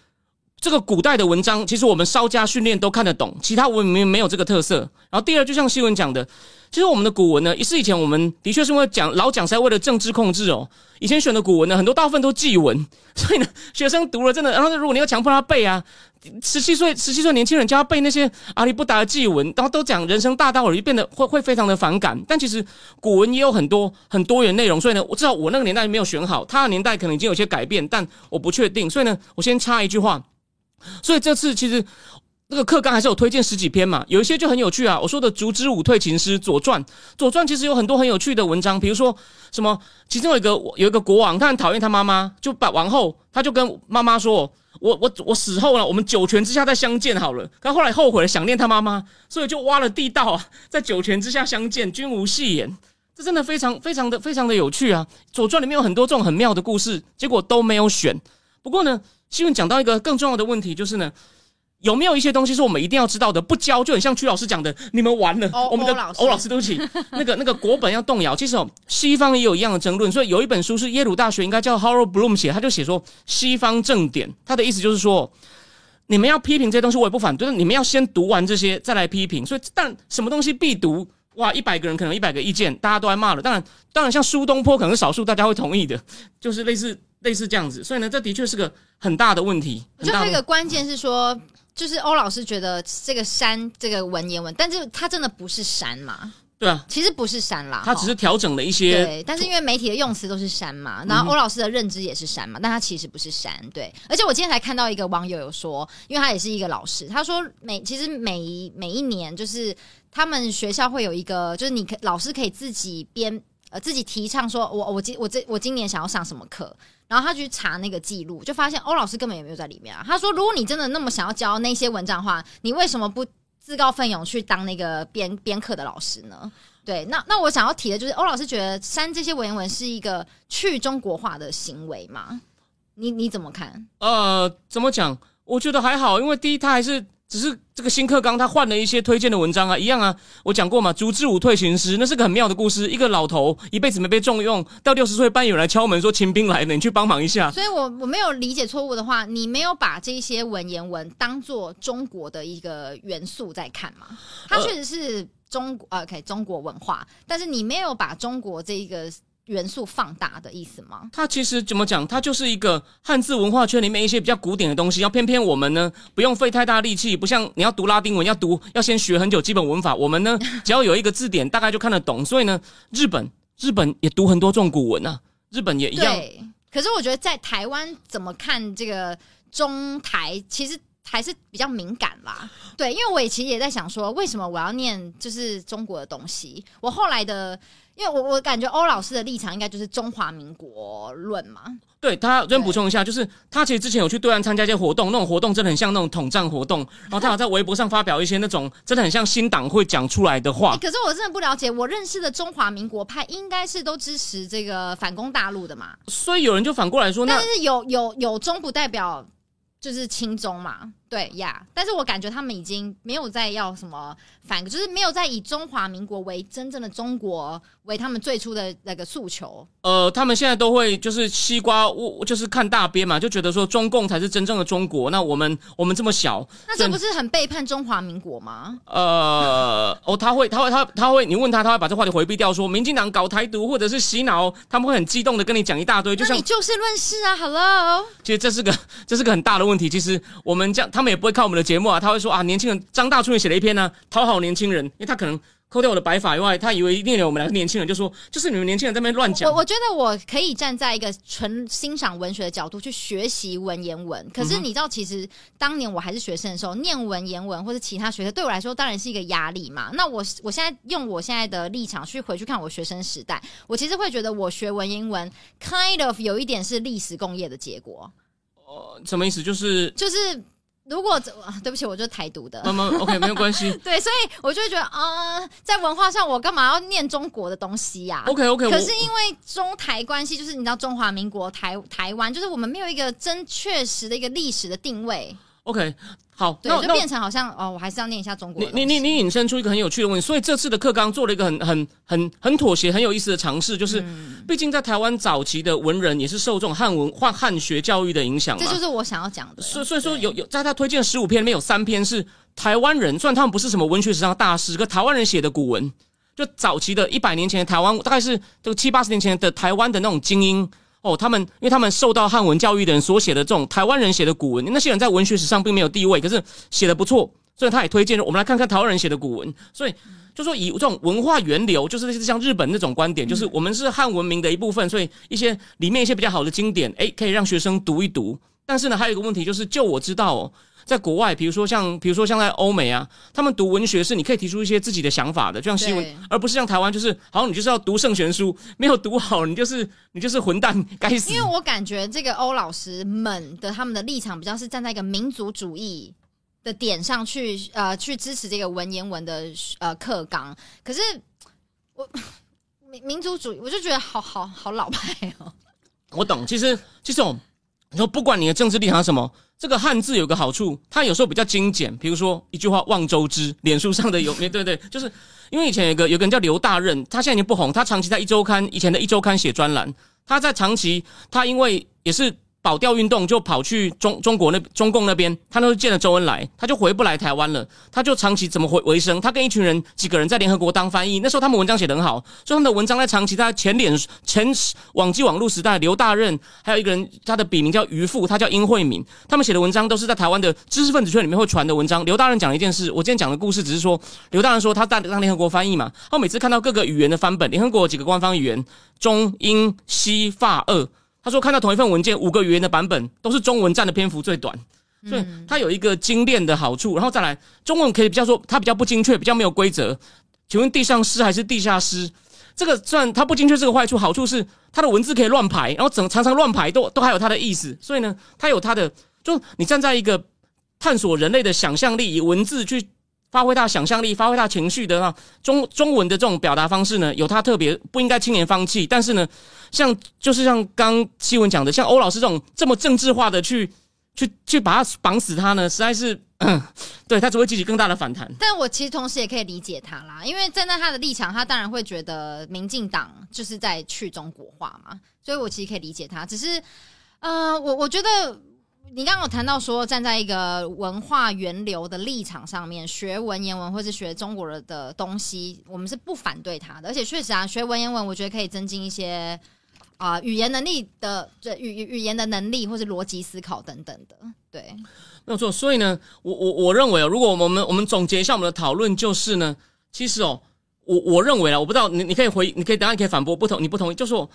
这个古代的文章，其实我们稍加训练都看得懂，其他文明没有这个特色。然后第二，就像新闻讲的，其实我们的古文呢，也是以前我们的确是因为讲老讲是在为了政治控制哦，以前选的古文呢，很多大部分都祭文，*laughs* 所以呢，学生读了真的，然后如果你要强迫他背啊。十七岁，十七岁年轻人教他背那些阿里不达的祭文，然后都讲人生大道理，变得会会非常的反感。但其实古文也有很多很多元内容，所以呢，我知道我那个年代没有选好，他的年代可能已经有些改变，但我不确定。所以呢，我先插一句话。所以这次其实那个课纲还是有推荐十几篇嘛，有一些就很有趣啊。我说的《烛之武退秦师》《左传》，《左传》其实有很多很有趣的文章，比如说什么，其中有一个有一个国王，他很讨厌他妈妈，就把王后，他就跟妈妈说。我我我死后了，我们九泉之下再相见好了。可后来后悔了，想念他妈妈，所以就挖了地道啊，在九泉之下相见，君无戏言。这真的非常非常的非常的有趣啊！《左传》里面有很多这种很妙的故事，结果都没有选。不过呢，新闻讲到一个更重要的问题，就是呢，有没有一些东西是我们一定要知道的？不教就很像曲老师讲的，你们完了。欧我们的欧老师欧老师，对不起，那 *laughs* 个那个国本要动摇。其实哦，西方也有一样的争论，所以有一本书是耶鲁大学应该叫 Harold Bloom 写，他就写说西方正典，他的意思就是说。你们要批评这些东西，我也不反对，你们要先读完这些，再来批评。所以，但什么东西必读？哇，一百个人可能一百个意见，大家都在骂了。当然，当然，像苏东坡可能是少数大家会同意的，就是类似类似这样子。所以呢，这的确是个很大的问题。我觉得很大的还有一个关键是说，就是欧老师觉得这个山这个文言文，但是它真的不是山嘛？对啊，其实不是山啦，它只是调整了一些对，但是因为媒体的用词都是山嘛，然后欧老师的认知也是山嘛，但他其实不是山，对。而且我今天才看到一个网友有说，因为他也是一个老师，他说每其实每一每一年就是他们学校会有一个，就是你可老师可以自己编呃自己提倡说，我我今我这我今年想要上什么课。然后他去查那个记录，就发现欧老师根本也没有在里面啊。他说：“如果你真的那么想要教那些文章的话，你为什么不自告奋勇去当那个编 *laughs* 编课的老师呢？”对，那那我想要提的就是，欧老师觉得删这些文言文是一个去中国化的行为吗？你你怎么看？呃，怎么讲？我觉得还好，因为第一，他还是只是这个新课纲，他换了一些推荐的文章啊，一样啊。我讲过嘛，烛之武退行师，那是个很妙的故事。一个老头一辈子没被重用，到六十岁半有人来敲门说秦兵来了，你去帮忙一下。所以我我没有理解错误的话，你没有把这些文言文当做中国的一个元素在看嘛？它确实是中国呃，OK 中国文化，但是你没有把中国这一个元素放大的意思吗？它其实怎么讲？它就是一个汉字文化圈里面一些比较古典的东西，要偏偏我们呢不用费太大力气，不像你要读拉丁文要读要先学很久基本文法，我们呢 *laughs* 只要有一个字典大概就看得懂。所以呢，日本日本也读很多这种古文啊。日本也一样。对，可是我觉得在台湾怎么看这个中台，其实还是比较敏感啦。对，因为我也其实也在想说，为什么我要念就是中国的东西？我后来的，因为我我感觉欧老师的立场应该就是中华民国论嘛。对他，这边补充一下，就是他其实之前有去对岸参加一些活动，那种活动真的很像那种统战活动，然后他有在微博上发表一些那种真的很像新党会讲出来的话。可是我真的不了解，我认识的中华民国派应该是都支持这个反攻大陆的嘛？所以有人就反过来说，但是有有有中不代表。就是亲中嘛，对呀，但是我感觉他们已经没有在要什么反，就是没有在以中华民国为真正的中国为他们最初的那个诉求。呃，他们现在都会就是西瓜，我就是看大边嘛，就觉得说中共才是真正的中国。那我们我们这么小，那这不是很背叛中华民国吗？呃，哦，他会，他会，他他会，你问他，他会把这话题回避掉，说民进党搞台独或者是洗脑，他们会很激动的跟你讲一大堆，就像你就事论事啊，Hello。其实这是个这是个很大的。问题其实我们这样，他们也不会看我们的节目啊。他会说啊，年轻人张大春也写了一篇呢，讨好年轻人，因为他可能扣掉我的白发以外，他以为念了我们两个年轻人，就说就是你们年轻人在那边乱讲。我我觉得我可以站在一个纯欣赏文学的角度去学习文言文。可是你知道，其实当年我还是学生的时候，念文言文或者其他学科对我来说当然是一个压力嘛。那我我现在用我现在的立场去回去看我学生时代，我其实会觉得我学文言文 kind of 有一点是历史工业的结果。哦，什么意思？就是就是，如果对不起，我就是台独的。那么 OK，没有关系。*laughs* 对，所以我就会觉得啊，在文化上，我干嘛要念中国的东西呀？OK OK。可是因为中台关系，就是你知道中华民国台台湾，就是我们没有一个真确实的一个历史的定位。OK。好，对，就变成好像哦，我还是要念一下中国。你你你引申出一个很有趣的问题，所以这次的课纲做了一个很很很很妥协、很有意思的尝试，就是毕竟在台湾早期的文人也是受这种汉文化汉学教育的影响，这就是我想要讲的。所所以说有有在他推荐十五篇里面有三篇是台湾人，虽然他们不是什么文学史上大师，可台湾人写的古文，就早期的一百年前的台湾，大概是这个七八十年前的台湾的那种精英。哦，他们因为他们受到汉文教育的人所写的这种台湾人写的古文，那些人在文学史上并没有地位，可是写的不错，所以他也推荐我们来看看台湾人写的古文。所以就说以这种文化源流，就是像日本那种观点，就是我们是汉文明的一部分，所以一些里面一些比较好的经典，诶，可以让学生读一读。但是呢，还有一个问题就是，就我知道哦。在国外，比如说像，比如说像在欧美啊，他们读文学是你可以提出一些自己的想法的，就像新闻，而不是像台湾，就是好像你就是要读圣贤书，没有读好，你就是 *laughs* 你就是混蛋，该死。因为我感觉这个欧老师们的他们的立场比较是站在一个民族主义的点上去，呃，去支持这个文言文的呃课纲。可是我民民族主义，我就觉得好好好老派哦。我懂，其实其实我你说不管你的政治立场什么。这个汉字有个好处，它有时候比较精简。比如说一句话“望周知”，脸书上的有，*laughs* 对对，就是因为以前有个有个人叫刘大任，他现在已经不红，他长期在一周刊以前的一周刊写专栏，他在长期他因为也是。保钓运动就跑去中中国那中共那边，他都是见了周恩来，他就回不来台湾了。他就长期怎么回维生？他跟一群人几个人在联合国当翻译。那时候他们文章写得很好，所以他们的文章在长期在前脸前网际网络时代，刘大任还有一个人，他的笔名叫余富，他叫殷慧敏。他们写的文章都是在台湾的知识分子圈里面会传的文章。刘大任讲了一件事，我今天讲的故事只是说，刘大任说他在当联合国翻译嘛，他每次看到各个语言的翻本，联合国几个官方语言中英西法俄。他说：“看到同一份文件，五个语言的版本都是中文占的篇幅最短，所以它有一个精炼的好处。然后再来，中文可以比较说它比较不精确，比较没有规则。请问地上诗还是地下诗？这个算它不精确这个坏处，好处是它的文字可以乱排，然后整常常乱排都都还有它的意思。所以呢，它有它的，就你站在一个探索人类的想象力，以文字去。”发挥他想象力，发挥他情绪的啊，中中文的这种表达方式呢，有他特别不应该轻言放弃。但是呢，像就是像刚西文讲的，像欧老师这种这么政治化的去去去把他绑死他呢，实在是 *clears throat* 对他只会激起更大的反弹。但我其实同时也可以理解他啦，因为站在他的立场，他当然会觉得民进党就是在去中国化嘛，所以我其实可以理解他。只是，呃，我我觉得。你刚刚有谈到说，站在一个文化源流的立场上面，学文言文或是学中国人的东西，我们是不反对他的。而且确实啊，学文言文，我觉得可以增进一些啊语言能力的，这语语语言的能力，或是逻辑思考等等的。对，没有错。所以呢，我我我认为哦，如果我们我们总结一下我们的讨论，就是呢，其实哦，我我认为啊，我不知道你你可以回，你可以当然可以反驳不同，你不同意，就是说。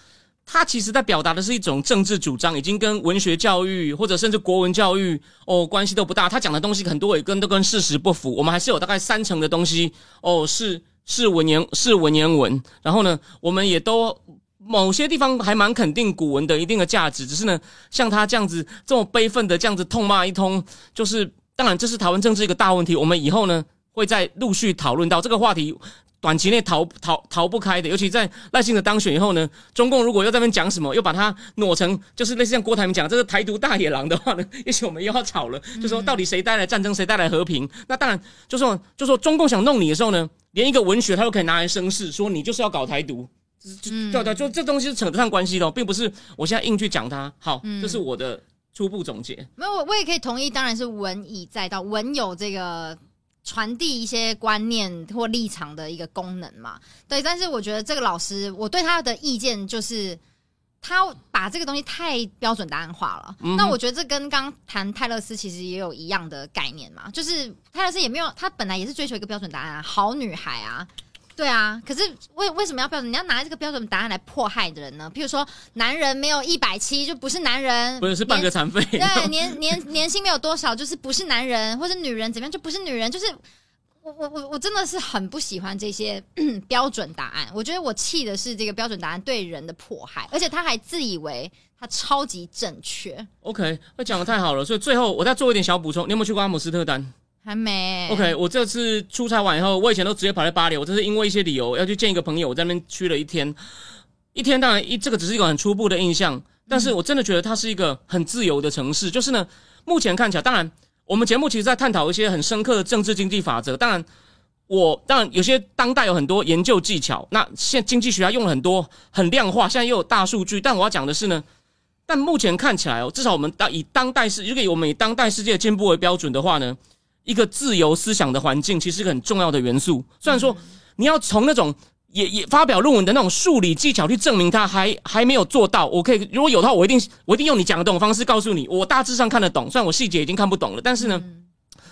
他其实在表达的是一种政治主张，已经跟文学教育或者甚至国文教育哦关系都不大。他讲的东西很多也跟都跟事实不符。我们还是有大概三成的东西哦是是文言是文言文。然后呢，我们也都某些地方还蛮肯定古文的一定的价值。只是呢，像他这样子这么悲愤的这样子痛骂一通，就是当然这是台湾政治一个大问题。我们以后呢会再陆续讨论到这个话题。短期内逃逃逃不开的，尤其在赖清德当选以后呢，中共如果又在那边讲什么，又把它挪成就是类似像郭台铭讲这个台独大野狼的话呢，也许我们又要吵了，就说到底谁带来战争，谁带来和平？那当然就说就说中共想弄你的时候呢，连一个文学他都可以拿来生事，说你就是要搞台独，对对，就这东西是扯得上关系的，并不是我现在硬去讲它。好，这是我的初步总结。没有，我我也可以同意，当然是文以载道，文有这个。传递一些观念或立场的一个功能嘛，对。但是我觉得这个老师，我对他的意见就是，他把这个东西太标准答案化了。那我觉得这跟刚谈泰勒斯其实也有一样的概念嘛，就是泰勒斯也没有，他本来也是追求一个标准答案啊，好女孩啊。对啊，可是为为什么要标准？你要拿这个标准答案来迫害的人呢？譬如说，男人没有一百七就不是男人，不是是半个残废。对，年年年薪没有多少就是不是男人，或者女人怎么样就不是女人。就是我我我我真的是很不喜欢这些 *clears throat* 标准答案。我觉得我气的是这个标准答案对人的迫害，而且他还自以为他超级正确。OK，那讲的太好了，所以最后我再做一点小补充。你有没有去过阿姆斯特丹？还没。OK，我这次出差完以后，我以前都直接跑在巴黎。我这是因为一些理由要去见一个朋友，我在那边去了一天。一天当然一这个只是一个很初步的印象，但是我真的觉得它是一个很自由的城市。就是呢，目前看起来，当然我们节目其实在探讨一些很深刻的政治经济法则。当然，我当然有些当代有很多研究技巧。那现经济学家用了很多很量化，现在又有大数据。但我要讲的是呢，但目前看起来哦，至少我们当以当代世，如果我们以当代世界的进步为标准的话呢？一个自由思想的环境，其实是个很重要的元素。虽然说你要从那种也也发表论文的那种数理技巧去证明它，还还没有做到。我可以如果有的话，我一定我一定用你讲的这种方式告诉你，我大致上看得懂。虽然我细节已经看不懂了，但是呢，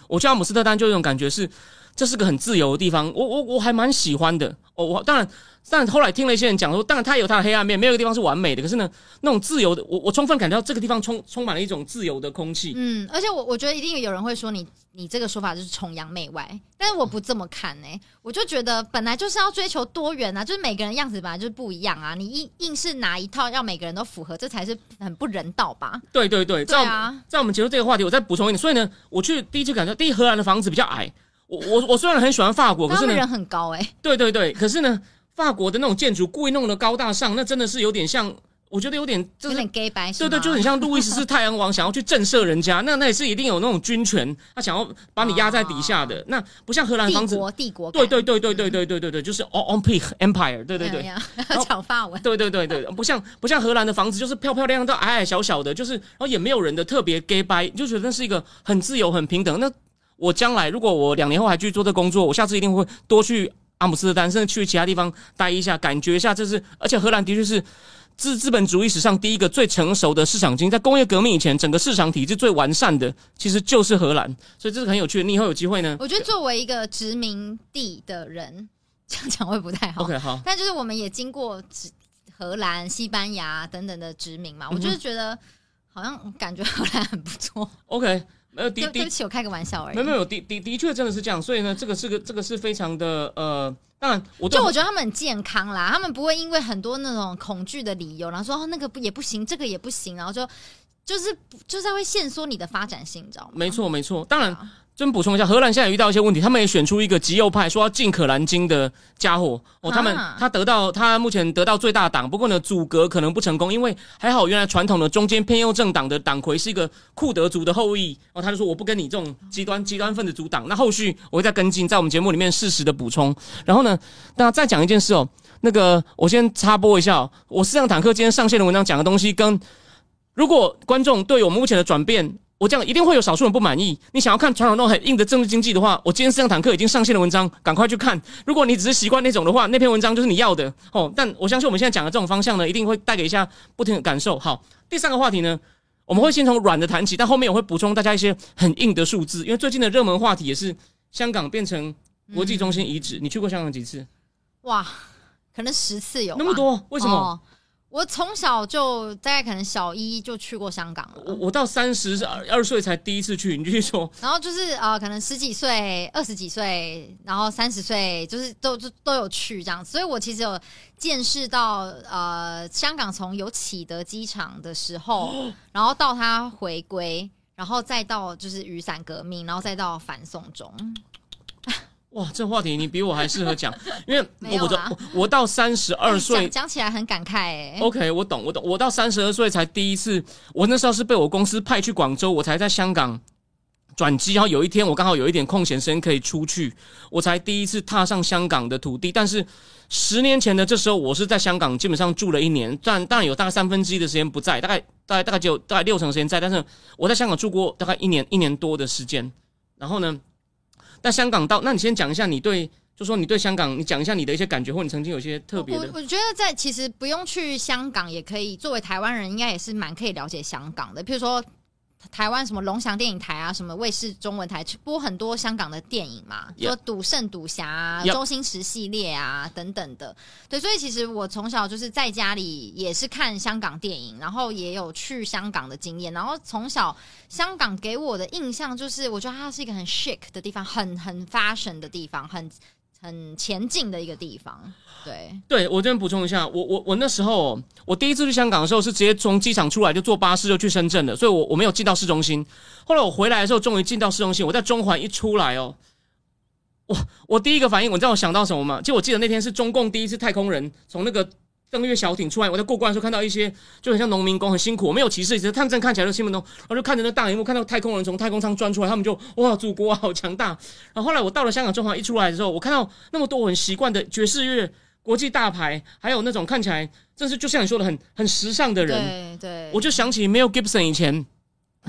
我去阿姆斯特丹就这种感觉是，这是个很自由的地方。我我我还蛮喜欢的。哦，我当然。但后来听了一些人讲说，当然它有它的黑暗面，没有一个地方是完美的。可是呢，那种自由的，我我充分感觉到这个地方充充满了一种自由的空气。嗯，而且我我觉得一定有人会说你你这个说法就是崇洋媚外，但是我不这么看呢。我就觉得本来就是要追求多元啊，就是每个人样子本来就是不一样啊。你硬硬是拿一套要每个人都符合，这才是很不人道吧？对对对，在在我们结束这个话题，我再补充一点。所以呢，我去第一次感觉，第一荷兰的房子比较矮。我我我虽然很喜欢法国，可是呢人很高哎。对对对，可是呢。法国的那种建筑故意弄得高大上，那真的是有点像，我觉得有点有点 gay 白，对对，就很像路易十四太阳王想要去震慑人家，那那也是一定有那种军权，他想要把你压在底下的，那不像荷兰房子，帝国帝国，对对对对对对对对对，就是 on peak empire，对对对，讲法文，对对对对，不像不像荷兰的房子，就是漂漂亮亮到矮矮小小的，就是然后也没有人的特别 gay 白，就觉得那是一个很自由很平等。那我将来如果我两年后还继续做这工作，我下次一定会多去。阿姆斯特丹，甚至去其他地方待一下，感觉一下，这是而且荷兰的确是资资本主义史上第一个最成熟的市场经济，在工业革命以前，整个市场体制最完善的其实就是荷兰，所以这是很有趣的。你以后有机会呢？我觉得作为一个殖民地的人，*laughs* 这样讲会不太好。OK，好。但就是我们也经过殖荷兰、西班牙等等的殖民嘛，我就是觉得好像感觉荷兰很不错。OK。没有，对不起，我开个玩笑而已。没有，没有，的的的确真的是这样，所以呢，这个是个，这个是非常的呃，当然，我就我觉得他们很健康啦，他们不会因为很多那种恐惧的理由，然后说哦那个不也不行，这个也不行，然后就就是就是会限缩你的发展性，你知道吗？没错，没错，当然。先补充一下，荷兰现在遇到一些问题，他们也选出一个极右派，说要禁可兰经的家伙哦。他们他得到他目前得到最大党，不过呢阻隔可能不成功，因为还好原来传统的中间偏右政党的党魁是一个库德族的后裔哦。他就说我不跟你这种极端极端分子阻挡。那后续我会再跟进，在我们节目里面适时的补充。然后呢，那再讲一件事哦，那个我先插播一下哦，我四辆坦克今天上线的文章讲的东西，跟如果观众对我们目前的转变。我这样一定会有少数人不满意。你想要看传统那种很硬的政治经济的话，我今天四辆坦克已经上线的文章，赶快去看。如果你只是习惯那种的话，那篇文章就是你要的哦。但我相信我们现在讲的这种方向呢，一定会带给一下不同的感受。好，第三个话题呢，我们会先从软的谈起，但后面我会补充大家一些很硬的数字，因为最近的热门话题也是香港变成国际中心遗址。你去过香港几次？哇，可能十次有那么多？为什么？我从小就大概可能小一就去过香港了，我我到三十二岁才第一次去，你继续说。*laughs* 然后就是呃，可能十几岁、二十几岁，然后三十岁，就是都都都有去这样。所以我其实有见识到呃，香港从有启德机场的时候，*gasps* 然后到它回归，然后再到就是雨伞革命，然后再到反送中。哇，这话题你比我还适合讲，*laughs* 因为我啦我我到三十二岁讲讲起来很感慨哎、OK，我懂，我懂。我到三十二岁才第一次，我那时候是被我公司派去广州，我才在香港转机。然后有一天，我刚好有一点空闲时间可以出去，我才第一次踏上香港的土地。但是十年前的这时候，我是在香港基本上住了一年，但当然有大概三分之一的时间不在，大概大概大概只有大概六成时间在。但是我在香港住过大概一年一年多的时间。然后呢，那香港到，那你先讲一下你对，就说你对香港，你讲一下你的一些感觉，或你曾经有些特别的我。我觉得在其实不用去香港也可以，作为台湾人应该也是蛮可以了解香港的。譬如说台湾什么龙翔电影台啊，什么卫视中文台播很多香港的电影嘛说赌圣、赌侠、周星驰系列啊等等的。对，所以其实我从小就是在家里也是看香港电影，然后也有去香港的经验。然后从小香港给我的印象就是，我觉得它是一个很 chic 的地方，很很 fashion 的地方，很很前进的一个地方。对。对我这边补充一下，我我我那时候我第一次去香港的时候是直接从机场出来就坐巴士就去深圳的，所以我我没有进到市中心。后来我回来的时候终于进到市中心，我在中环一出来哦，我我第一个反应，我知道我想到什么吗？就我记得那天是中共第一次太空人从那个登月小艇出来，我在过关的时候看到一些就很像农民工，很辛苦，没有歧视，只是他们真看起来就兴奋动，然后就看着那大荧幕看到太空人从太空舱钻出来，他们就哇，祖国好强大。然后后来我到了香港中环一出来的时候，我看到那么多我很习惯的爵士乐。国际大牌，还有那种看起来真是就像你说的很很时尚的人，对对，我就想起没有 Gibson 以前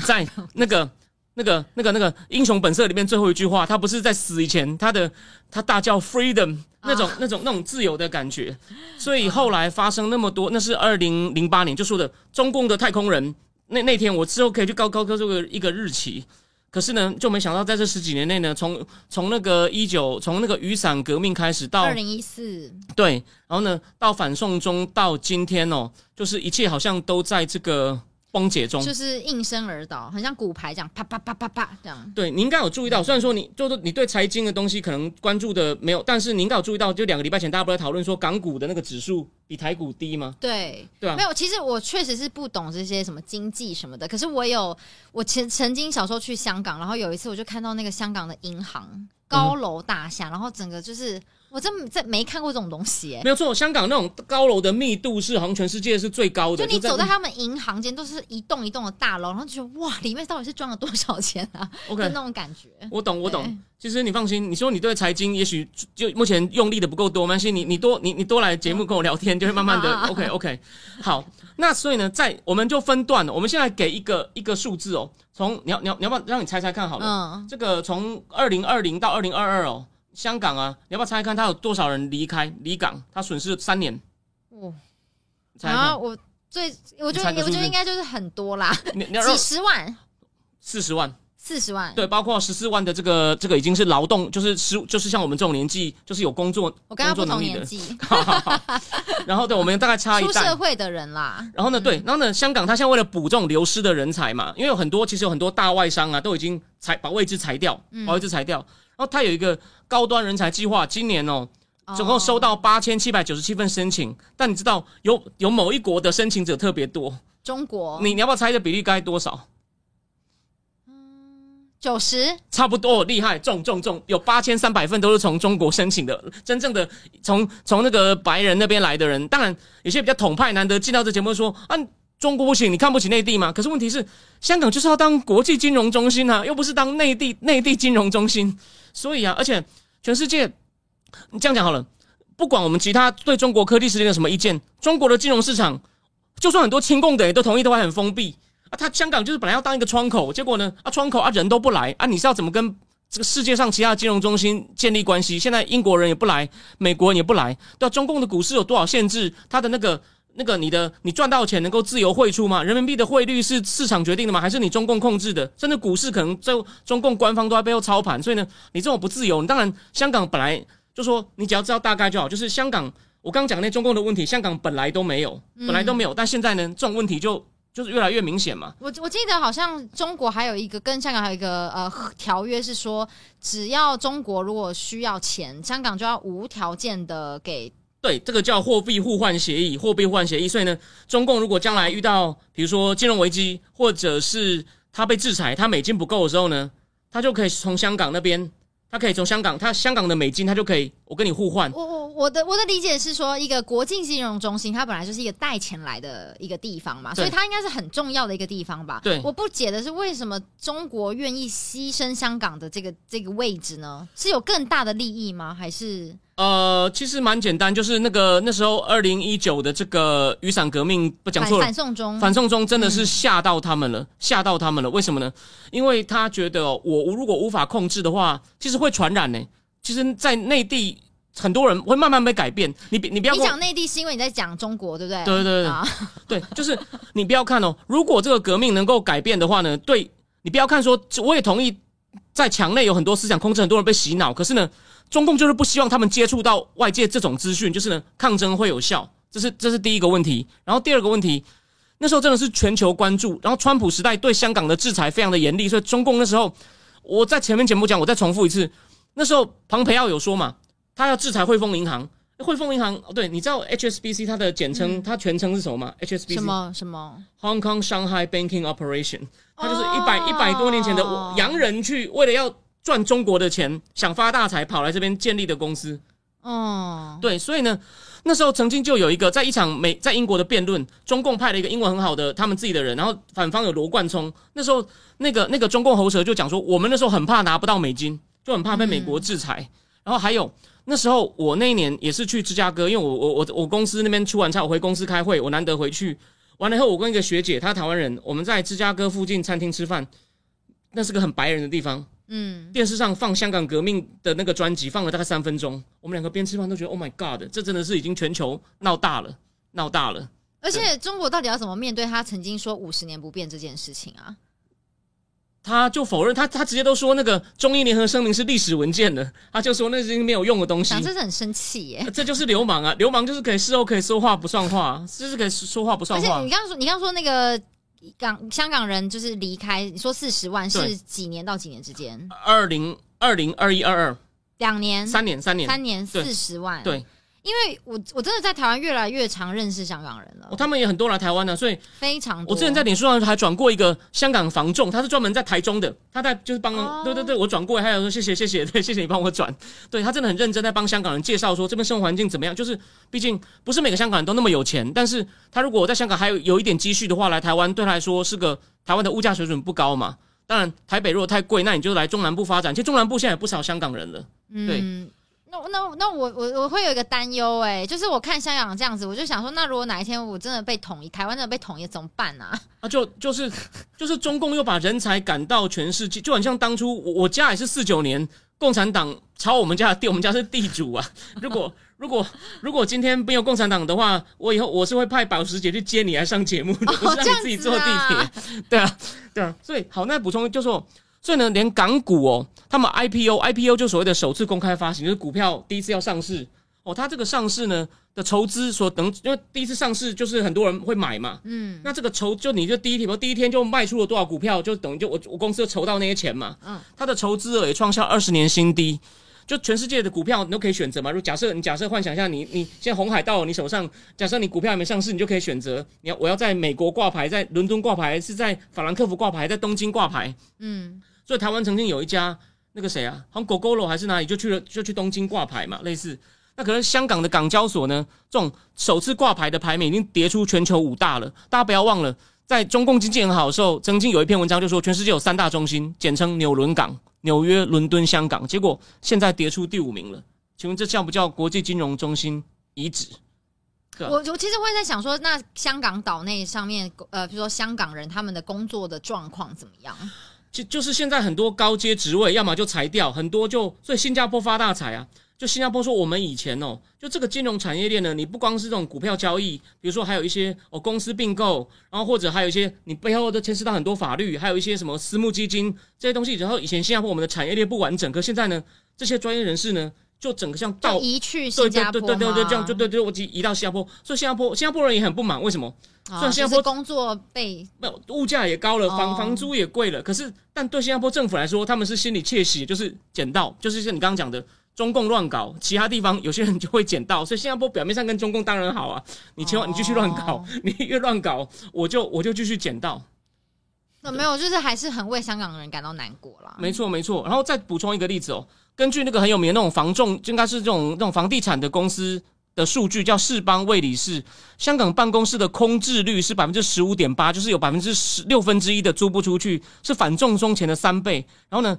在那个那个那个那个《英雄本色》里面最后一句话，他不是在死以前，他的他大叫 freedom 那种、那种那种自由的感觉，所以后来发生那么多，那是二零零八年就说的中共的太空人，那那天我之后可以去高高科这个一个日期。可是呢，就没想到在这十几年内呢，从从那个一九从那个雨伞革命开始到二零一四，对，然后呢，到反送中到今天哦，就是一切好像都在这个崩解中。就是应声而倒，很像骨牌这样，啪啪啪啪啪这样。对，你应该有注意到，虽然说你就是你对财经的东西可能关注的没有，但是你应该有注意到，就两个礼拜前大家不是在讨论说港股的那个指数比台股低吗？对，对啊没有。其实我确实是不懂这些什么经济什么的，可是我有，我曾曾经小时候去香港，然后有一次我就看到那个香港的银行高楼大厦，然后整个就是我真这没看过这种东西、欸，没有错，香港那种高楼的密度是好像全世界是最高的。就你走在他们银行间，都是一栋一栋的大楼，然后就觉得哇，里面到底是装了多少钱啊？就 OK，那种感觉。我懂，我懂。其实你放心，你说你对财经也许就目前用力的不够多，没关系，你你多你你多来节目跟我聊天，就会慢慢的 OK OK。好，那所以呢，在我们就分段了，我们现在给一个一个数字哦，从你要你要你要不要让你猜猜看好了？嗯，这个从二零二零到二零二二哦，香港啊，你要不要猜猜看，他有多少人离开离港？他损失三年，哦，然后我最我觉得我觉得应该就是很多啦，你你要几十万、四十万。四十万。对，包括十四万的这个这个已经是劳动，就是十就是像我们这种年纪，就是有工作我刚刚不。同年纪。*laughs* 然后对，我们大概差一出社。会的人啦。然后呢，对，然后呢，香港他现在为了补这种流失的人才嘛，因为有很多其实有很多大外商啊，都已经裁把位置裁掉，把位置裁掉。然后它有一个高端人才计划，今年哦，总共收到八千七百九十七份申请。但你知道有有某一国的申请者特别多，中国你你要不要猜这比例该多少？九十差不多厉害，中中中，有八千三百份都是从中国申请的，真正的从从那个白人那边来的人，当然有些比较统派，难得进到这节目说啊，中国不行，你看不起内地吗？可是问题是，香港就是要当国际金融中心啊，又不是当内地内地金融中心，所以啊，而且全世界，你这样讲好了，不管我们其他对中国科技实力有什么意见，中国的金融市场，就算很多亲共的也都同意，都还很封闭。啊，他香港就是本来要当一个窗口，结果呢，啊，窗口啊人都不来啊，你是要怎么跟这个世界上其他金融中心建立关系？现在英国人也不来，美国人也不来，对啊，中共的股市有多少限制？它的那个那个你的你赚到钱能够自由汇出吗？人民币的汇率是市场决定的吗？还是你中共控制的？甚至股市可能在中共官方都在背后操盘，所以呢，你这种不自由，你当然香港本来就说你只要知道大概就好，就是香港。我刚讲那中共的问题，香港本来都没有，本来都没有，但现在呢，这种问题就就是越来越明显嘛。我我记得好像中国还有一个跟香港还有一个呃条约是说，只要中国如果需要钱，香港就要无条件的给。对，这个叫货币互换协议，货币互换协议。所以呢，中共如果将来遇到比如说金融危机，或者是他被制裁，他美金不够的时候呢，他就可以从香港那边。他可以从香港，他香港的美金，他就可以我跟你互换。我的我的理解是说，一个国际金融中心，它本来就是一个带钱来的一个地方嘛，所以它应该是很重要的一个地方吧？对，我不解的是，为什么中国愿意牺牲香港的这个这个位置呢？是有更大的利益吗？还是？呃，其实蛮简单，就是那个那时候二零一九的这个雨伞革命不讲错了，反送中，反送中真的是吓到他们了，吓到他们了。为什么呢？因为他觉得我如果无法控制的话，其实会传染呢。其实，在内地很多人会慢慢被改变。你你不要你讲内地是因为你在讲中国，对不对？对对对 *laughs* 对，就是你不要看哦，如果这个革命能够改变的话呢，对你不要看说，我也同意在墙内有很多思想控制，很多人被洗脑，可是呢。中共就是不希望他们接触到外界这种资讯，就是呢，抗争会有效，这是这是第一个问题。然后第二个问题，那时候真的是全球关注，然后川普时代对香港的制裁非常的严厉，所以中共那时候，我在前面节目讲，我再重复一次，那时候庞培奥有说嘛，他要制裁汇丰银行，汇丰银行哦，对，你知道 HSBC 它的简称，它全称是什么吗？HSBC 什么什么 Hong Kong Shanghai Banking Operation，它就是一百一百多年前的洋人去为了要。赚中国的钱，想发大财，跑来这边建立的公司。哦，对，所以呢，那时候曾经就有一个在一场美在英国的辩论，中共派了一个英文很好的他们自己的人，然后反方有罗冠聪。那时候那个那个中共喉舌就讲说，我们那时候很怕拿不到美金，就很怕被美国制裁。然后还有那时候我那一年也是去芝加哥，因为我我我我公司那边出完差，我回公司开会，我难得回去完了以后，我跟一个学姐，她台湾人，我们在芝加哥附近餐厅吃饭，那是个很白人的地方。嗯，电视上放香港革命的那个专辑，放了大概三分钟。我们两个边吃饭都觉得，Oh my God，这真的是已经全球闹大了，闹大了。而且中国到底要怎么面对他曾经说五十年不变这件事情啊？他就否认，他他直接都说那个中英联合声明是历史文件的，他就说那是没有用的东西。真是很生气耶，这就是流氓啊！流氓就是可以事后可以说话不算话，就是可以说话不算话。而且你刚刚说，你刚刚说那个。港香港人就是离开，你说四十万是几年到几年之间？二零二零二一二二两年，三年三年三年四十万对。因为我我真的在台湾越来越常认识香港人了，他们也很多来台湾的，所以非常多。我之前在脸书上还转过一个香港房仲，他是专门在台中的，他在就是帮，对对对，我转过，还有说谢谢谢谢，对谢谢你帮我转，对他真的很认真在帮香港人介绍说这边生活环境怎么样，就是毕竟不是每个香港人都那么有钱，但是他如果在香港还有有一点积蓄的话，来台湾对他来说是个台湾的物价水准不高嘛，当然台北如果太贵，那你就来中南部发展，其实中南部现在有不少香港人了，对。那那那我我我会有一个担忧哎，就是我看香港这样子，我就想说，那如果哪一天我真的被统一，台湾真的被统一怎么办啊？*laughs* 啊，就就是就是中共又把人才赶到全世界，就很像当初我我家也是四九年共产党抄我们家的地，我们家是地主啊。如果如果如果今天没有共产党的话，我以后我是会派保时捷去接你来上节目的，*laughs* 不是让你自己坐地铁。*laughs* 对啊，对啊，所以好，那补充就说。所以呢，连港股哦，他们 IPO，IPO 就所谓的首次公开发行，就是股票第一次要上市哦。它这个上市呢的筹资所等，因为第一次上市就是很多人会买嘛，嗯，那这个筹就你就第一天，第一天就卖出了多少股票，就等于就我我公司就筹到那些钱嘛，嗯，它的筹资额也创下二十年新低。就全世界的股票你都可以选择嘛。如假设你假设幻想一下，你你现在红海到了你手上，假设你股票还没上市，你就可以选择你要我要在美国挂牌，在伦敦挂牌，是在法兰克福挂牌，在东京挂牌，嗯。所以台湾曾经有一家那个谁啊，好像狗狗楼还是哪里，就去了就去东京挂牌嘛，类似。那可能香港的港交所呢，这种首次挂牌的排名已经跌出全球五大了。大家不要忘了，在中共经济很好的时候，曾经有一篇文章就说全世界有三大中心，简称纽伦港、纽约、伦敦、香港。结果现在跌出第五名了。请问这叫不叫国际金融中心遗址？我我其实会在想说，那香港岛内上面，呃，比如说香港人他们的工作的状况怎么样？就就是现在很多高阶职位，要么就裁掉，很多就所以新加坡发大财啊！就新加坡说，我们以前哦，就这个金融产业链呢，你不光是这种股票交易，比如说还有一些哦公司并购，然后或者还有一些你背后都牵涉到很多法律，还有一些什么私募基金这些东西。然后以前新加坡我们的产业链不完整，可现在呢，这些专业人士呢就整个像倒移去对对新加坡对对对对，这样就对。对对，我移移到新加坡，所以新加坡新加坡人也很不满，为什么？虽然新加坡哦就是工作被没有物价也高了，房哦房租也贵了，可是但对新加坡政府来说，他们是心里窃喜，就是捡到，就是像你刚刚讲的。中共乱搞，其他地方有些人就会捡到，所以新加坡表面上跟中共当然好啊，你千万你继续乱搞哦，*laughs* 你越乱搞，我就我就继续捡到。那没有，就是还是很为香港人感到难过啦。没错，没错。然后再补充一个例子哦，根据那个很有名的那种房仲，应该是这种那种房地产的公司的数据，叫世邦魏理仕，香港办公室的空置率是百分之十五点八，就是有百分之十六分之一的租不出去，是反重中前的三倍。然后呢，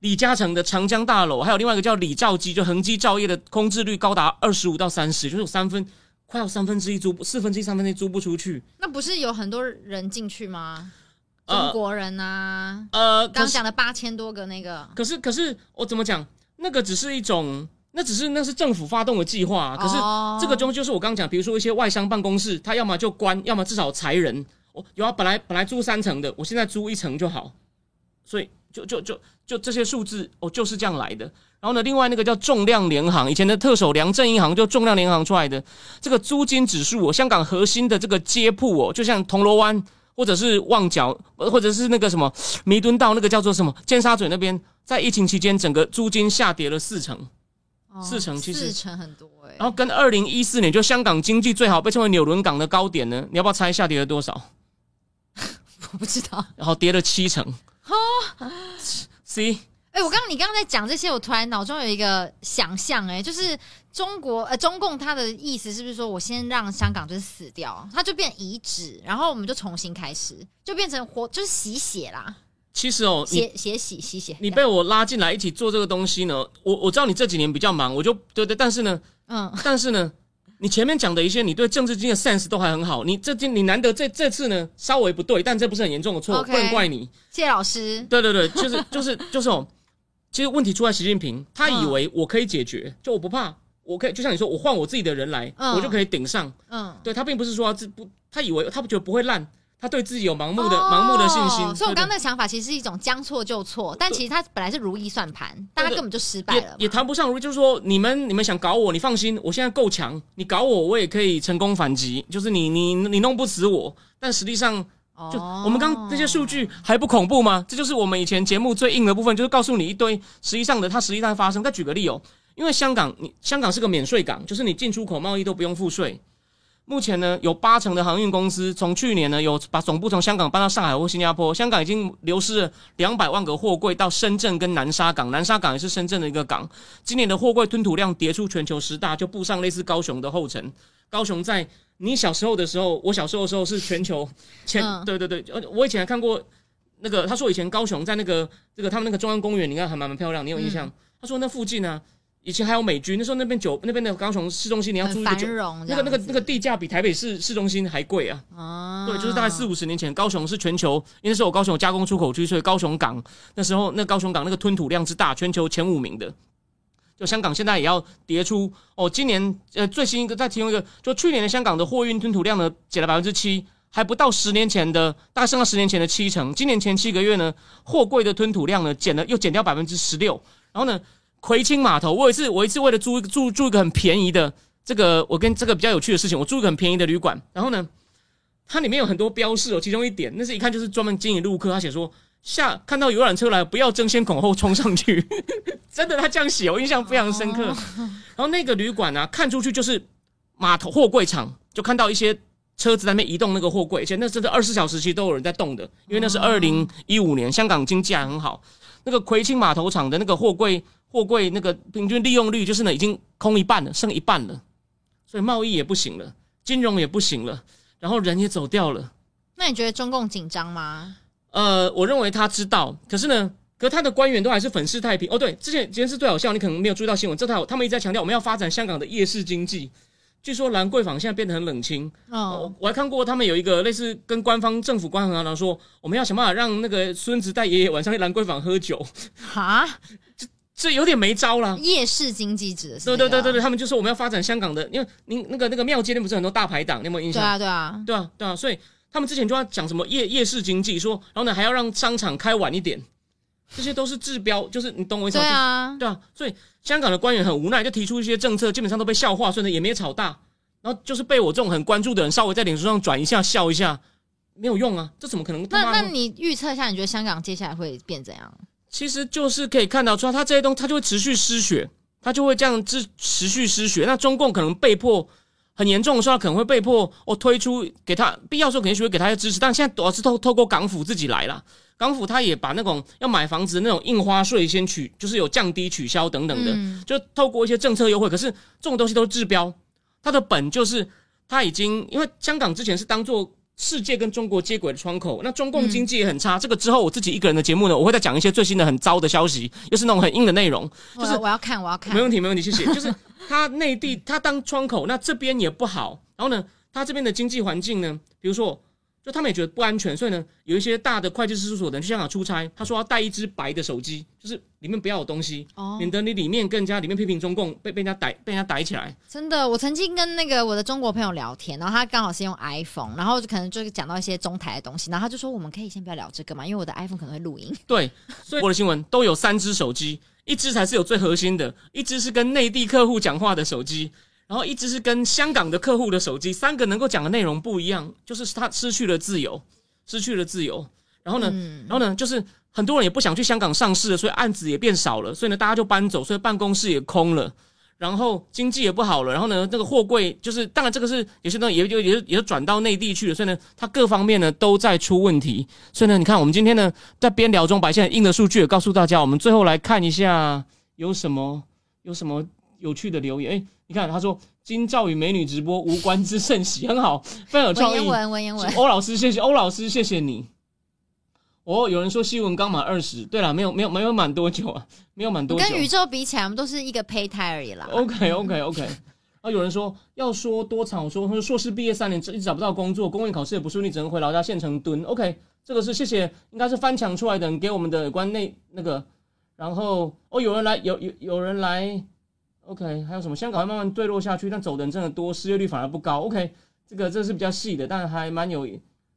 李嘉诚的长江大楼，还有另外一个叫李兆基，就恒基兆业的空置率高达二十五到三十，就是有三分。快要三分之一租，四分之一、三分之一租不出去。那不是有很多人进去吗？呃中国人啊，呃，刚讲的八千多个那个，可是可是我怎么讲？那个只是一种，那只是那是政府发动的计划、啊。可是哦这个中就是我刚刚讲，比如说一些外商办公室，他要么就关，要么至少裁人。我有啊，本来本来租三层的，我现在租一层就好。所以就就就就这些数字哦，就是这样来的。然后呢，另外那个叫重量联行，以前的特首梁振英行就重量联行出来的这个租金指数哦，香港核心的这个街铺哦，就像铜锣湾或者是旺角，呃或者是那个什么弥敦道那个叫做什么尖沙咀那边，在疫情期间整个租金下跌了四成。哦四成其实四成很多哎、然后跟二零一四年就香港经济最好被称为纽伦港的高点呢，你要不要猜下跌了多少？*laughs* 我不知道。然后跌了七成。哈 *laughs* C 哎、我刚刚你刚刚在讲这些，我突然脑中有一个想象，哎，就是中国呃中共它的意思是不是说我先让香港就是死掉，它就变遗址，然后我们就重新开始，就变成活就是洗血啦，其实哦，你血血洗洗血。你被我拉进来一起做这个东西呢，我我知道你这几年比较忙，我就对对，但是呢，嗯，但是呢，你前面讲的一些你对政治经济的 sense 都还很好，你这今你难得这这次呢稍微不对，但这不是很严重的错不能怪你。谢谢老师。对对对，就是就是就是哦，其实问题出在习近平，他以为我可以解决，就我不怕，我可以就像你说，我换我自己的人来，嗯我就可以顶上。嗯，对他并不是说他自不，他以为他不觉得不会烂，他对自己有盲目的、盲目的信心。哦所以我刚那个想法其实是一种将错就错，但其实他本来是如意算盘，但他根本就失败了。也也谈不上如意，就是说你们你们想搞我，你放心，我现在够强，你搞我，我也可以成功反击，就是你你你弄不死我，但实际上就我们刚这些数据还不恐怖吗？这就是我们以前节目最硬的部分，就是告诉你一堆实际上的它实际上发生。再举个例哦，因为香港你香港是个免税港，就是你进出口贸易都不用付税。目前呢，有八成的航运公司从去年呢有把总部从香港搬到上海或新加坡，香港已经流失了两百万个货柜到深圳跟南沙港，南沙港也是深圳的一个港。今年的货柜吞吐量跌出全球十大，就步上类似高雄的后尘。高雄在你小时候的时候，我小时候的时候是全球 *laughs* 前，嗯对对对，呃我以前还看过那个，他说以前高雄在那个这个他们那个中央公园，你看还蛮蛮漂亮，你有印象？他说那附近呢、以前还有美军，那时候那边酒那边的高雄市中心，你要租很一个酒，那个那个那个地价比台北市市中心还贵啊。啊，对，就是大概四五十年前，高雄是全球，因为那时候我高雄有加工出口区，所以高雄港那时候那高雄港那个吞吐量之大，全球前五名的。就香港现在也要跌出哦，今年呃最新一个再提供一个，就去年的香港的货运吞吐量呢减了百分之七，还不到十年前的，大概剩下十年前的七成。今年前七个月呢，货柜的吞吐量呢减了又减掉百分之十六。然后呢，葵青码头，我有一次我一次为了租一个住住一个很便宜的这个，我跟这个比较有趣的事情，我住一个很便宜的旅馆，然后呢。它里面有很多标示哦，其中一点那是一看就是专门经营陆客，他写说下看到游览车来，不要争先恐后冲上去，*laughs* 真的他这样写，我印象非常深刻。然后那个旅馆啊，看出去就是码头货柜场，就看到一些车子在那边移动那个货柜，而且那真的二十四小时其实都有人在动的，因为那是二零一五年香港经济还很好，那个葵青码头厂的那个货柜货柜那个平均利用率就是呢已经空一半了，剩一半了，所以贸易也不行了，金融也不行了。然后人也走掉了。那你觉得中共紧张吗？呃，我认为他知道，可是呢，可是他的官员都还是粉饰太平。哦，对，之前今天是最好笑，你可能没有注意到新闻，这套他们一直在强调我们要发展香港的夜市经济。据说兰桂坊现在变得很冷清，哦哦，我还看过他们有一个类似跟官方政府官很好说，我们要想办法让那个孙子带爷爷晚上去兰桂坊喝酒，哈，这这有点没招了。夜市经济指的是、对对对对对，，他们就说我们要发展香港的，因为您那个那个庙街那不是很多大排档，你有没有印象？对啊对啊，对啊，对啊，所以他们之前就要讲什么夜夜市经济，说，然后呢还要让商场开晚一点，这些都是治标，就是你懂我意思吗？对啊，对啊，所以香港的官员很无奈，就提出一些政策，基本上都被笑话，所以呢也没炒大。然后就是被我这种很关注的人稍微在脸书上转一下笑一下，没有用啊，这怎么可能？那那你预测一下，你觉得香港接下来会变怎样？其实就是可以看到，说它这些东西，它就会持续失血，它就会这样持持续失血。那中共可能被迫很严重的时候，可能会被迫哦推出给他必要时候，肯定是会给他一些支持。但现在主要是透透过港府自己来了，港府他也把那种要买房子的那种印花税先取，就是有降低、取消等等的，就透过一些政策优惠。可是这种东西都是治标。它的本就是它已经，因为香港之前是当做世界跟中国接轨的窗口，那中共经济也很差。这个之后我自己一个人的节目呢，我会再讲一些最新的很糟的消息，又是那种很硬的内容。就是我要看，我要看，没问题，没问题，谢谢。就是它内地他当窗口，那这边也不好。然后呢，他这边的经济环境呢，比如说。就他们也觉得不安全，所以呢，有一些大的会计师事务所的人去香港出差，他说要带一只白的手机，就是里面不要有东西，哦免得你里面更加里面批评中共被被人家逮被人家逮起来。真的，我曾经跟那个我的中国朋友聊天，然后他刚好是用 iPhone，然后就可能就是讲到一些中台的东西，然后他就说我们可以先不要聊这个嘛，因为我的 iPhone 可能会录音。对，所以 *laughs* 我的新闻都有三只手机，一只才是有最核心的，一只是跟内地客户讲话的手机。然后一只是跟香港的客户的手机，三个能够讲的内容不一样，就是他失去了自由，失去了自由。然后呢，然后呢，就是很多人也不想去香港上市了，所以案子也变少了，所以呢，大家就搬走，所以办公室也空了，然后经济也不好了。然后呢，那个货柜就是，当然这个是有些东西也就也也就转到内地去了，所以呢，它各方面呢都在出问题。所以呢，你看我们今天呢在边聊中，把现在硬的数据也告诉大家。我们最后来看一下有什么有什么有趣的留言，哎。你看，他说金兆与美女直播无关之甚喜，很好，非常有创意。文言文，文言文。欧老师，谢谢欧老师，谢谢你。哦，有人说西文刚满二十，对了，没有没有没有满多久啊，*laughs* 没有满多久。跟宇宙比起来，我们都是一个胚胎而已啦。OK OK OK。啊，有人说要说多长，说他说硕士毕业三年，一直找不到工作，公务员考试也不顺利，只能回老家县城蹲。OK，这个是谢谢，应该是翻墙出来的人给我们的关内那个。然后哦，有人来，有有有人来。OK，还有什么？香港会慢慢坠落下去，但走的人真的多，失业率反而不高。OK，这个这是比较细的，但还蛮有。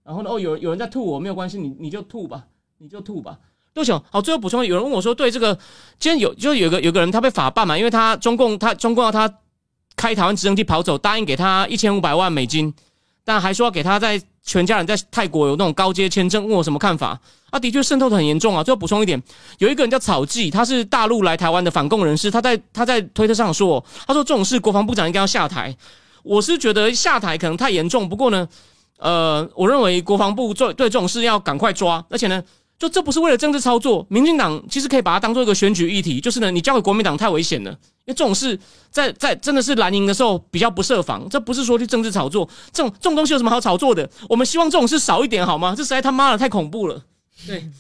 然后呢？哦，有有人在吐，我没有关系，你你就吐吧，你就吐吧。多久？好，最后补充，有人问我说，对这个，今天有就有个有个人他被法办嘛，因为他中共他中共要他开台湾直升机跑走，答应给他一千五百万美金，但还说要给他在。全家人在泰国有那种高阶签证，问我什么看法？啊，的确渗透的很严重啊。最后补充一点，有一个人叫草记，他是大陆来台湾的反共人士，他在他在推特上说，他说这种事国防部长应该要下台。我是觉得下台可能太严重，不过呢，呃，我认为国防部做对这种事要赶快抓，而且呢。就这不是为了政治操作，民进党其实可以把它当做一个选举议题。就是呢，你交给国民党太危险了，因为这种事在在真的是蓝营的时候比较不设防。这不是说去政治炒作，这种这种东西有什么好炒作的？我们希望这种事少一点好吗？这实在他妈的太恐怖了。对，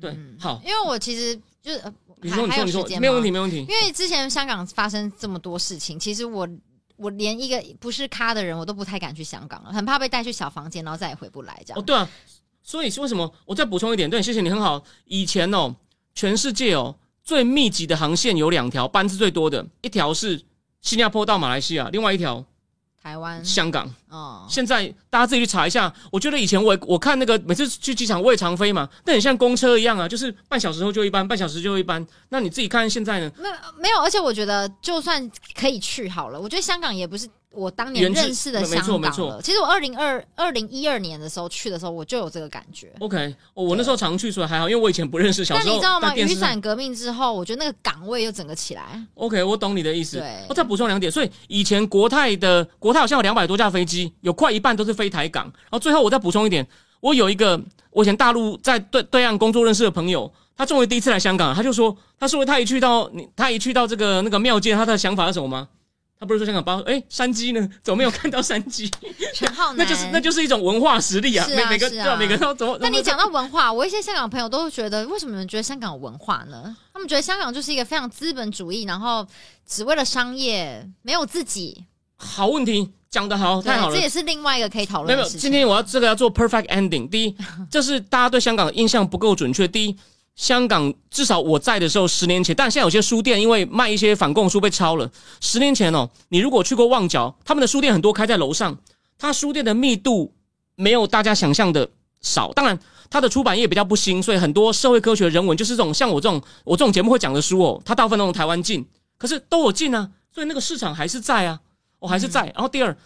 对，好。因为我其实就是你说你说你说没有问题没问题。因为之前香港发生这么多事情，其实我我连一个不是咖的人，我都不太敢去香港了，很怕被带去小房间，然后再也回不来这样。哦，对啊。所以是为什么？我再补充一点，对，谢谢你，很好。以前哦，全世界哦最密集的航线有两条，班次最多的一条是新加坡到马来西亚，另外一条台湾、香港。哦，现在大家自己去查一下。我觉得以前我我看那个每次去机场我也常飞嘛，那很像公车一样啊，就是半小时后就一班，半小时就一班。那你自己看现在呢？没没有，而且我觉得就算可以去好了，我觉得香港也不是。我当年认识的香港了。其实我二零二二零一二年的时候去的时候，我就有这个感觉。OK，我那时候常去，所以还好，因为我以前不认识。小时候，你知道吗？雨伞革命之后，我觉得那个岗位又整个起来。OK，我懂你的意思。对，我再补充两点。所以以前国泰的国泰好像有两百多架飞机，有快一半都是飞台港。然后最后我再补充一点，我有一个我以前大陆在对对岸工作认识的朋友，他作为第一次来香港，他就说，他说他一去到你，他一去到这个那个庙街，他的想法是什么吗？他不是说香港包哎山鸡呢？*laughs* 怎么没有看到山鸡？*laughs* 陈浩南那就是那就是一种文化实力啊！每每个对每个都怎么？那你讲到文化，我一些香港朋友都会觉得，为什么你们觉得香港有文化呢？他们觉得香港就是一个非常资本主义，然后只为了商业，没有自己。好问题，讲得好，太好了。这也是另外一个可以讨论的事情。今天我要这个要做 perfect ending。第一，*laughs* 就是大家对香港的印象不够准确。第一。香港至少我在的时候，十年前，但现在有些书店因为卖一些反共书被抄了。十年前哦，你如果去过旺角，他们的书店很多开在楼上，他书店的密度没有大家想象的少。当然，它的出版业比较不兴，所以很多社会科学人文就是这种像我这种我这种节目会讲的书哦，它大部分都从台湾进，可是都有进啊，所以那个市场还是在啊，我还是在。然后第二，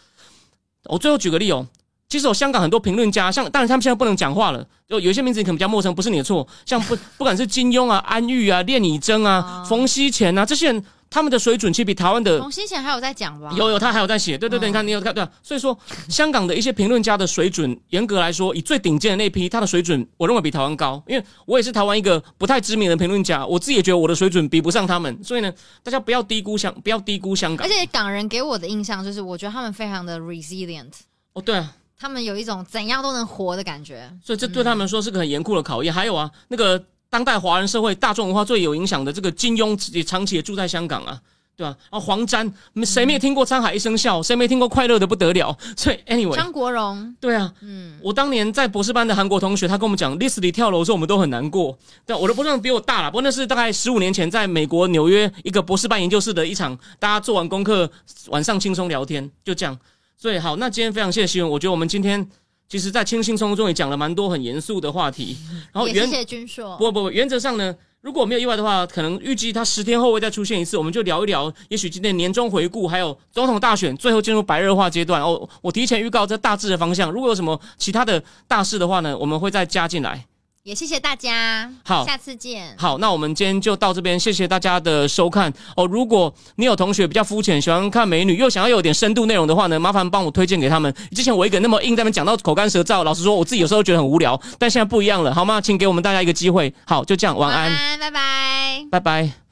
我最后举个例哦。其实有香港很多评论家，像当然他们现在不能讲话了，有有一些名字你可能比较陌生，不是你的错。像不 *laughs* 不管是金庸啊、*laughs* 安玉啊、练以真啊、冯锡乾啊这些人，他们的水准其实比台湾的冯锡乾还有在讲吧？有有，他还有在写。对对对，你看你有看对。所以说，香港的一些评论家的水准，严格来说，以最顶尖的那批，他的水准我认为比台湾高。因为我也是台湾一个不太知名的评论家，我自己也觉得我的水准比不上他们。所以呢，大家不要低估香，不要低估香港。而且港人给我的印象就是，我觉得他们非常的 resilient。哦，对啊。他们有一种怎样都能活的感觉，所以这对他们说是个很严酷的考验。还有啊，那个当代华人社会大众文化最有影响的这个金庸，也长期也住在香港啊，对吧？然后黄沾，谁没有听过《沧海一声笑》？谁没听过《快乐的不得了》？*laughs* 所以，anyway，张国荣，对啊，嗯，我当年在博士班的韩国同学，他跟我们讲，历史里跳楼的时候，我们都很难过。对，我的博士班比我大了，不过那是大概十五年前，在美国纽约一个博士班研究室的一场，大家做完功课，晚上轻松聊天，就这样。所以好，那今天非常谢谢新闻，我觉得我们今天。其实，在轻轻松松也讲了蛮多很严肃的话题。然后，谢谢君硕。不不不，原则上呢，如果没有意外的话，可能预计他十天后会再出现一次，我们就聊一聊。也许今天年终回顾，还有总统大选，最后进入白热化阶段。哦，我提前预告这大致的方向。如果有什么其他的大事的话呢，我们会再加进来。也谢谢大家，好，下次见。好，那我们今天就到这边，谢谢大家的收看哦。如果你有同学比较肤浅，喜欢看美女，又想要有点深度内容的话呢，麻烦帮我推荐给他们。之前我一个那么硬，在那边讲到口干舌燥，老实说，我自己有时候觉得很无聊，但现在不一样了，好吗？请给我们大家一个机会。好，就这样，晚安，拜拜，拜拜。